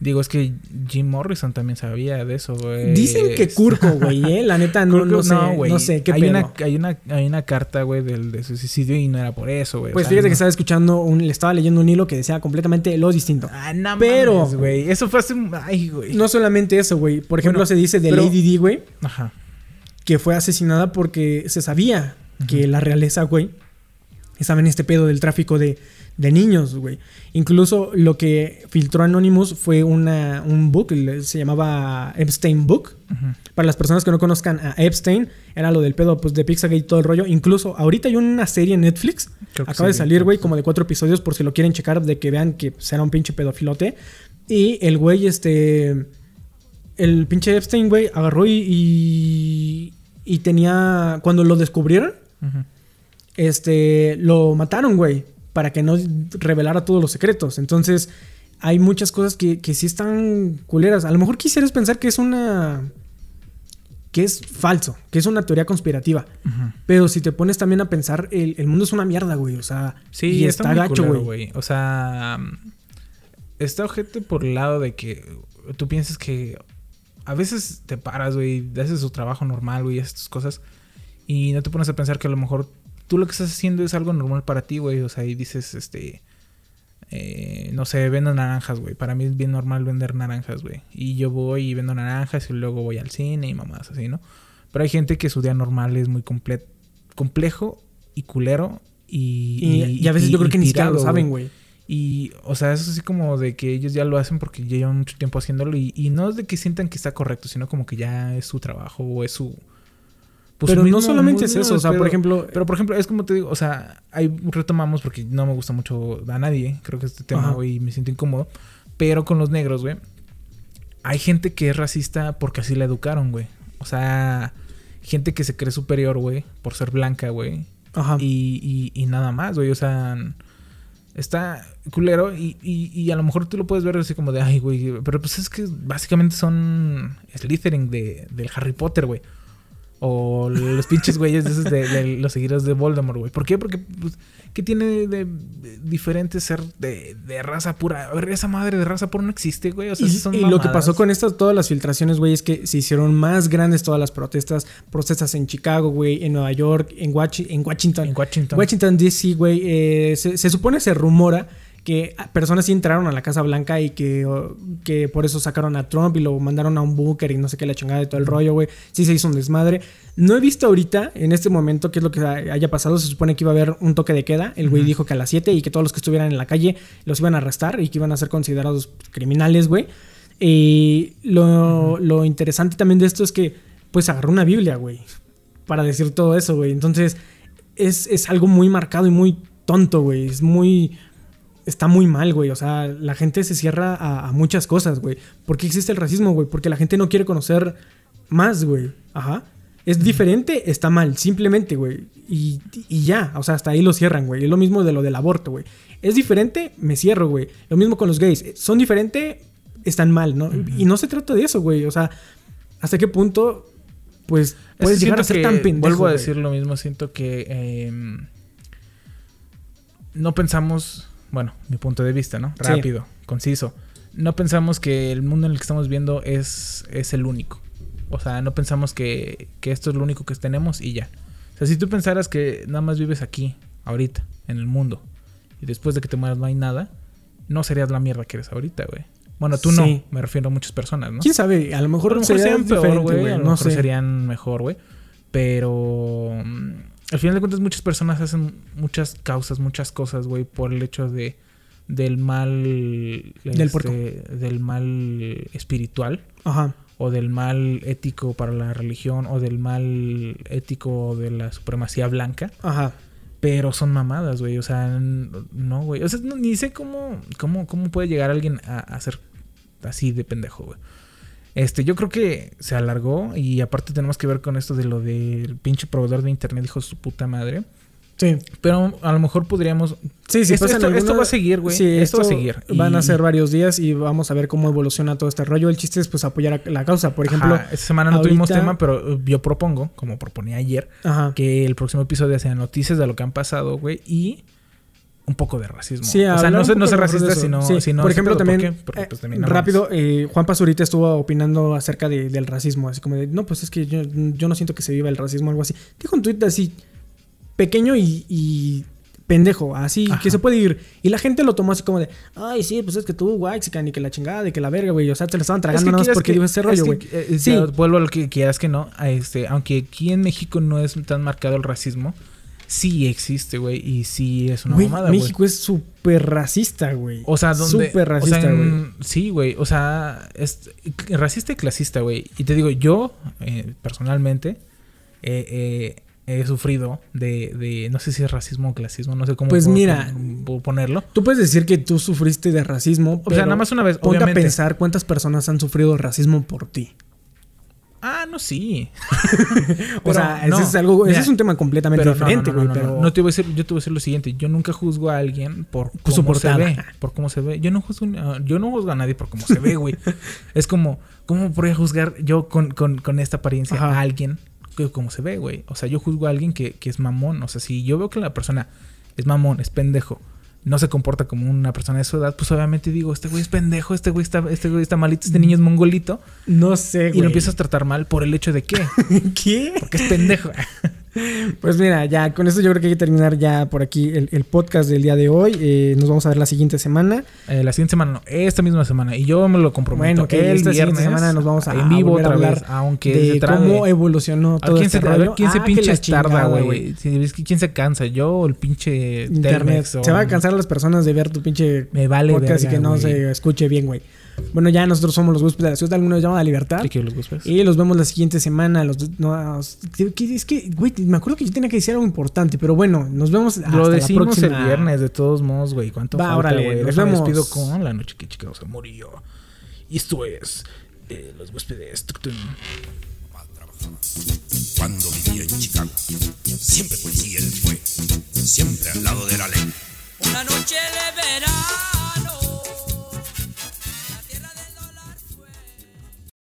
Digo, es que Jim Morrison también sabía de eso, güey. Dicen que Kurko, güey, eh. La neta no, Kurko, no sé, güey. no sé, qué hay pedo. Una, hay, una, hay una carta, güey, del, de su suicidio y no era por eso, güey. o Pues sea, fíjate no- que estaba escuchando, un, le estaba leyendo un hilo que decía completamente lo distinto. Ah, no Pero- güey. Eso fue hace. Ay, güey. No solamente eso, güey. Por ejemplo, Bueno, se dice de pero- Lady D, güey, Ajá. que fue asesinada porque se sabía que la realeza, güey, estaba en este pedo del tráfico de, de niños, güey. Incluso lo que filtró Anonymous fue una, un book, se llamaba Epstein Book. Para las personas que no conozcan a Epstein, era lo del pedo pues, de Pizzagate y todo el rollo. Incluso ahorita hay una serie en Netflix. Acaba de salir, güey, como de cuatro episodios por si lo quieren checar, de que vean que será un pinche pedofilote. Y el güey, este... El pinche Epstein, güey, agarró y, y, y tenía... Cuando lo descubrieron, este, lo mataron, güey, para que no revelara todos los secretos. Entonces, hay muchas cosas que, que sí están culeras. A lo mejor quisieras pensar que es una. que es falso, que es una teoría conspirativa. Pero si te pones también a pensar, el, el mundo es una mierda, güey. O sea, Sí, y está, está, gacho, culero, güey. O sea, está ojete por el lado de que tú piensas que a veces te paras, güey, haces tu trabajo normal, güey, haces tus cosas y no te pones a pensar que a lo mejor tú lo que estás haciendo es algo normal para ti, güey. O sea, y dices, este, eh, no sé, vendo naranjas, güey. Para mí es bien normal vender naranjas, güey. Y yo voy y vendo naranjas y luego voy al cine y mamás así, ¿no? Pero hay gente que su día normal es muy comple- complejo y culero y, Y, y a veces yo creo que ni siquiera lo saben, güey. y, o sea, es así como de que ellos ya lo hacen porque llevan mucho tiempo haciéndolo. Y, y no es de que sientan que está correcto, sino como que ya es su trabajo o es su. Pues, Pero no solamente es mismo eso, o sea, por ejemplo, Pero por ejemplo, es como te digo, o sea, ahí retomamos porque no me gusta mucho a nadie. Creo que este tema, güey, me siento incómodo. Pero con los negros, güey. Hay gente que es racista porque así la educaron, güey. O sea, gente que se cree superior, güey, por ser blanca, güey. Ajá. Y, y, y nada más, güey. O sea, está culero. Y, y, y a lo mejor tú lo puedes ver así como de, ay, güey. Pero pues es que básicamente son Slytherin de, del Harry Potter, güey. O los pinches güeyes de, esos de, de los seguidores de Voldemort, güey. ¿Por qué? Porque, pues, ¿qué tiene de, de diferente ser de, de raza pura? A ver, esa madre de raza pura no existe, güey. O sea, Y, son y lo que pasó con estas, todas las filtraciones, güey, es que se hicieron más grandes todas las protestas. Protestas en Chicago, güey, en Nueva York, en, Wachi- en Washington. En Washington. Washington, D.C., güey. eh, se, se supone, se rumora que personas sí entraron a la Casa Blanca y que, que por eso sacaron a Trump y lo mandaron a un búnker y no sé qué, la chingada de todo el rollo, güey. Sí se hizo un desmadre. No he visto ahorita, en este momento, qué es lo que haya pasado. Se supone que iba a haber un toque de queda. El güey dijo que a las 7 y que todos los que estuvieran en la calle los iban a arrestar y que iban a ser considerados criminales, güey. Y lo, lo interesante también de esto es que, pues, agarró una Biblia, güey, para decir todo eso, güey. Entonces, es, es algo muy marcado y muy tonto, güey. Es muy. Está muy mal, güey. O sea, la gente se cierra a, a muchas cosas, güey. ¿Por qué existe el racismo, güey? Porque la gente no quiere conocer más, güey. Ajá. Es diferente, está mal, simplemente, güey. Y, y ya, o sea, hasta ahí lo cierran, güey. Es lo mismo de lo del aborto, güey. Es diferente, me cierro, güey. Lo mismo con los gays. Son diferentes, están mal, ¿no? Y no se trata de eso, güey. O sea, ¿hasta qué punto, pues, puedes llegar a ser tan pendejo? Vuelvo a güey? decir lo mismo, siento que eh, no pensamos, bueno, mi punto de vista, ¿no? Sí. Rápido, conciso. No pensamos que el mundo en el que estamos viendo es, es el único. O sea, no pensamos que, que esto es lo único que tenemos y ya. O sea, si tú pensaras que nada más vives aquí, ahorita, en el mundo, y después de que te mueras no hay nada, no serías la mierda que eres ahorita, güey. Bueno, tú Sí. no, me refiero a muchas personas, ¿no? ¿Quién sabe? A lo mejor, A lo mejor sería serían peor, güey. A lo No mejor sé. serían mejor, güey. Pero mm, al final de cuentas muchas personas hacen muchas causas, muchas cosas, güey, por el hecho de del mal Del este, del mal espiritual Ajá. o del mal ético para la religión o del mal ético de la supremacía blanca, Ajá. pero son mamadas, güey, o sea, no, güey, o sea, no- ni sé cómo cómo cómo puede llegar alguien a, a ser así de pendejo, güey. Este, yo creo que se alargó y aparte tenemos que ver con esto de lo del pinche proveedor de internet, hijo de su puta madre. Sí. Pero a lo mejor podríamos... Sí, sí, esto, pasan esto- alguna- esto va a seguir, güey. Sí, esto, va a seguir. Van Y- a ser varios días y vamos a ver cómo evoluciona todo este rollo. El chiste es pues apoyar a la causa. Por ejemplo, Ajá, esta semana no tuvimos tema, pero eh, yo propongo, como proponía ayer, ajá. que el próximo episodio sea noticias de lo que han pasado, güey, y un poco de racismo. Sí, o sea, no ser, no de racista, sino, Sí, sino por ejemplo, también. Porque, eh, pues, también no rápido, eh, Juan Pazurita estuvo opinando acerca de- del racismo, así como de, no, pues es que yo, yo no siento que se viva el racismo o algo así. Dijo un tuit así, pequeño y, y pendejo, así Ajá. que se puede ir. Y la gente lo tomó así como de, ay, sí, pues es que tú, Waxican, y que la chingada, y que la verga, güey. O sea, te lo estaban tragando nada más porque que- dijo ese es rollo, que, güey. eh, Sí. ya Vuelvo a lo que quieras que no. este, aunque aquí en México no es tan marcado el racismo, sí existe, güey. Y sí es una Güey, mamada, güey. México es súper racista, güey. O sea, donde. Súper racista, güey. Sí, güey. O sea, es racista y clasista, güey. Y te digo, yo, eh, personalmente, eh, eh, he sufrido de, de. No sé si es racismo o clasismo, no sé cómo Pues puedo mira. puedo ponerlo. Tú puedes decir que tú sufriste de racismo, O sea, nada más una vez, ponte obviamente. a pensar cuántas personas han sufrido racismo por ti. Ah, no, sí. o sea, Pero ese no, es algo, ese es un tema completamente Pero no, no, diferente, no, güey. no, no, pero no. No te voy a decir, yo te voy a decir lo siguiente. Yo nunca juzgo a alguien por cómo su se ve. Por cómo se ve. Yo no juzgo, a- yo no juzgo a nadie por cómo se ve, güey. es como, ¿cómo podría juzgar yo con, con, con esta apariencia Ajá. a alguien que cómo se ve, güey? O sea, yo juzgo a alguien que, que es mamón. O sea, si yo veo que la persona es mamón, es pendejo, no se comporta como una persona de su edad, pues obviamente digo, este güey es pendejo, este güey está, este güey está malito, este niño es mongolito. no sé, güey. Y lo empiezas a tratar mal por el hecho de que, ¿Qué? porque es pendejo. Pues mira, ya con esto yo creo que hay que terminar ya por aquí el, el podcast del día de hoy. Eh, nos vamos a ver la siguiente semana. Eh, la siguiente semana, no, esta misma semana. Y yo me lo comprometo. Bueno, que el esta siguiente viernes semana nos vamos a, en vivo a otra hablar vez, aunque de se trabe. cómo evolucionó A todo este se, a ver rollo. quién se Ah, pinche tarda, güey. Quién se cansa, yo o el pinche Internet. Telmex, o- Se va a cansar las personas de ver tu pinche Me vale podcast y verga, que no se escuche bien, güey. Bueno, ya nosotros somos los huéspedes de la ciudad, algunos llaman la libertad. Sí, los huéspedes. Y los vemos la siguiente semana. Los, nos, es que, güey, me acuerdo que yo tenía que decir algo importante, pero bueno, nos vemos hasta Lo decimos la próxima. el viernes, de todos modos, güey. ¿Cuánto Va, falta, órale, güey? Nos vemos. despido con la noche que chica, o sea, murió. Y esto es eh, Los huéspedes. Cuando vivía en Chicago, siempre policía él fue, siempre al lado de la ley. Una noche de verano.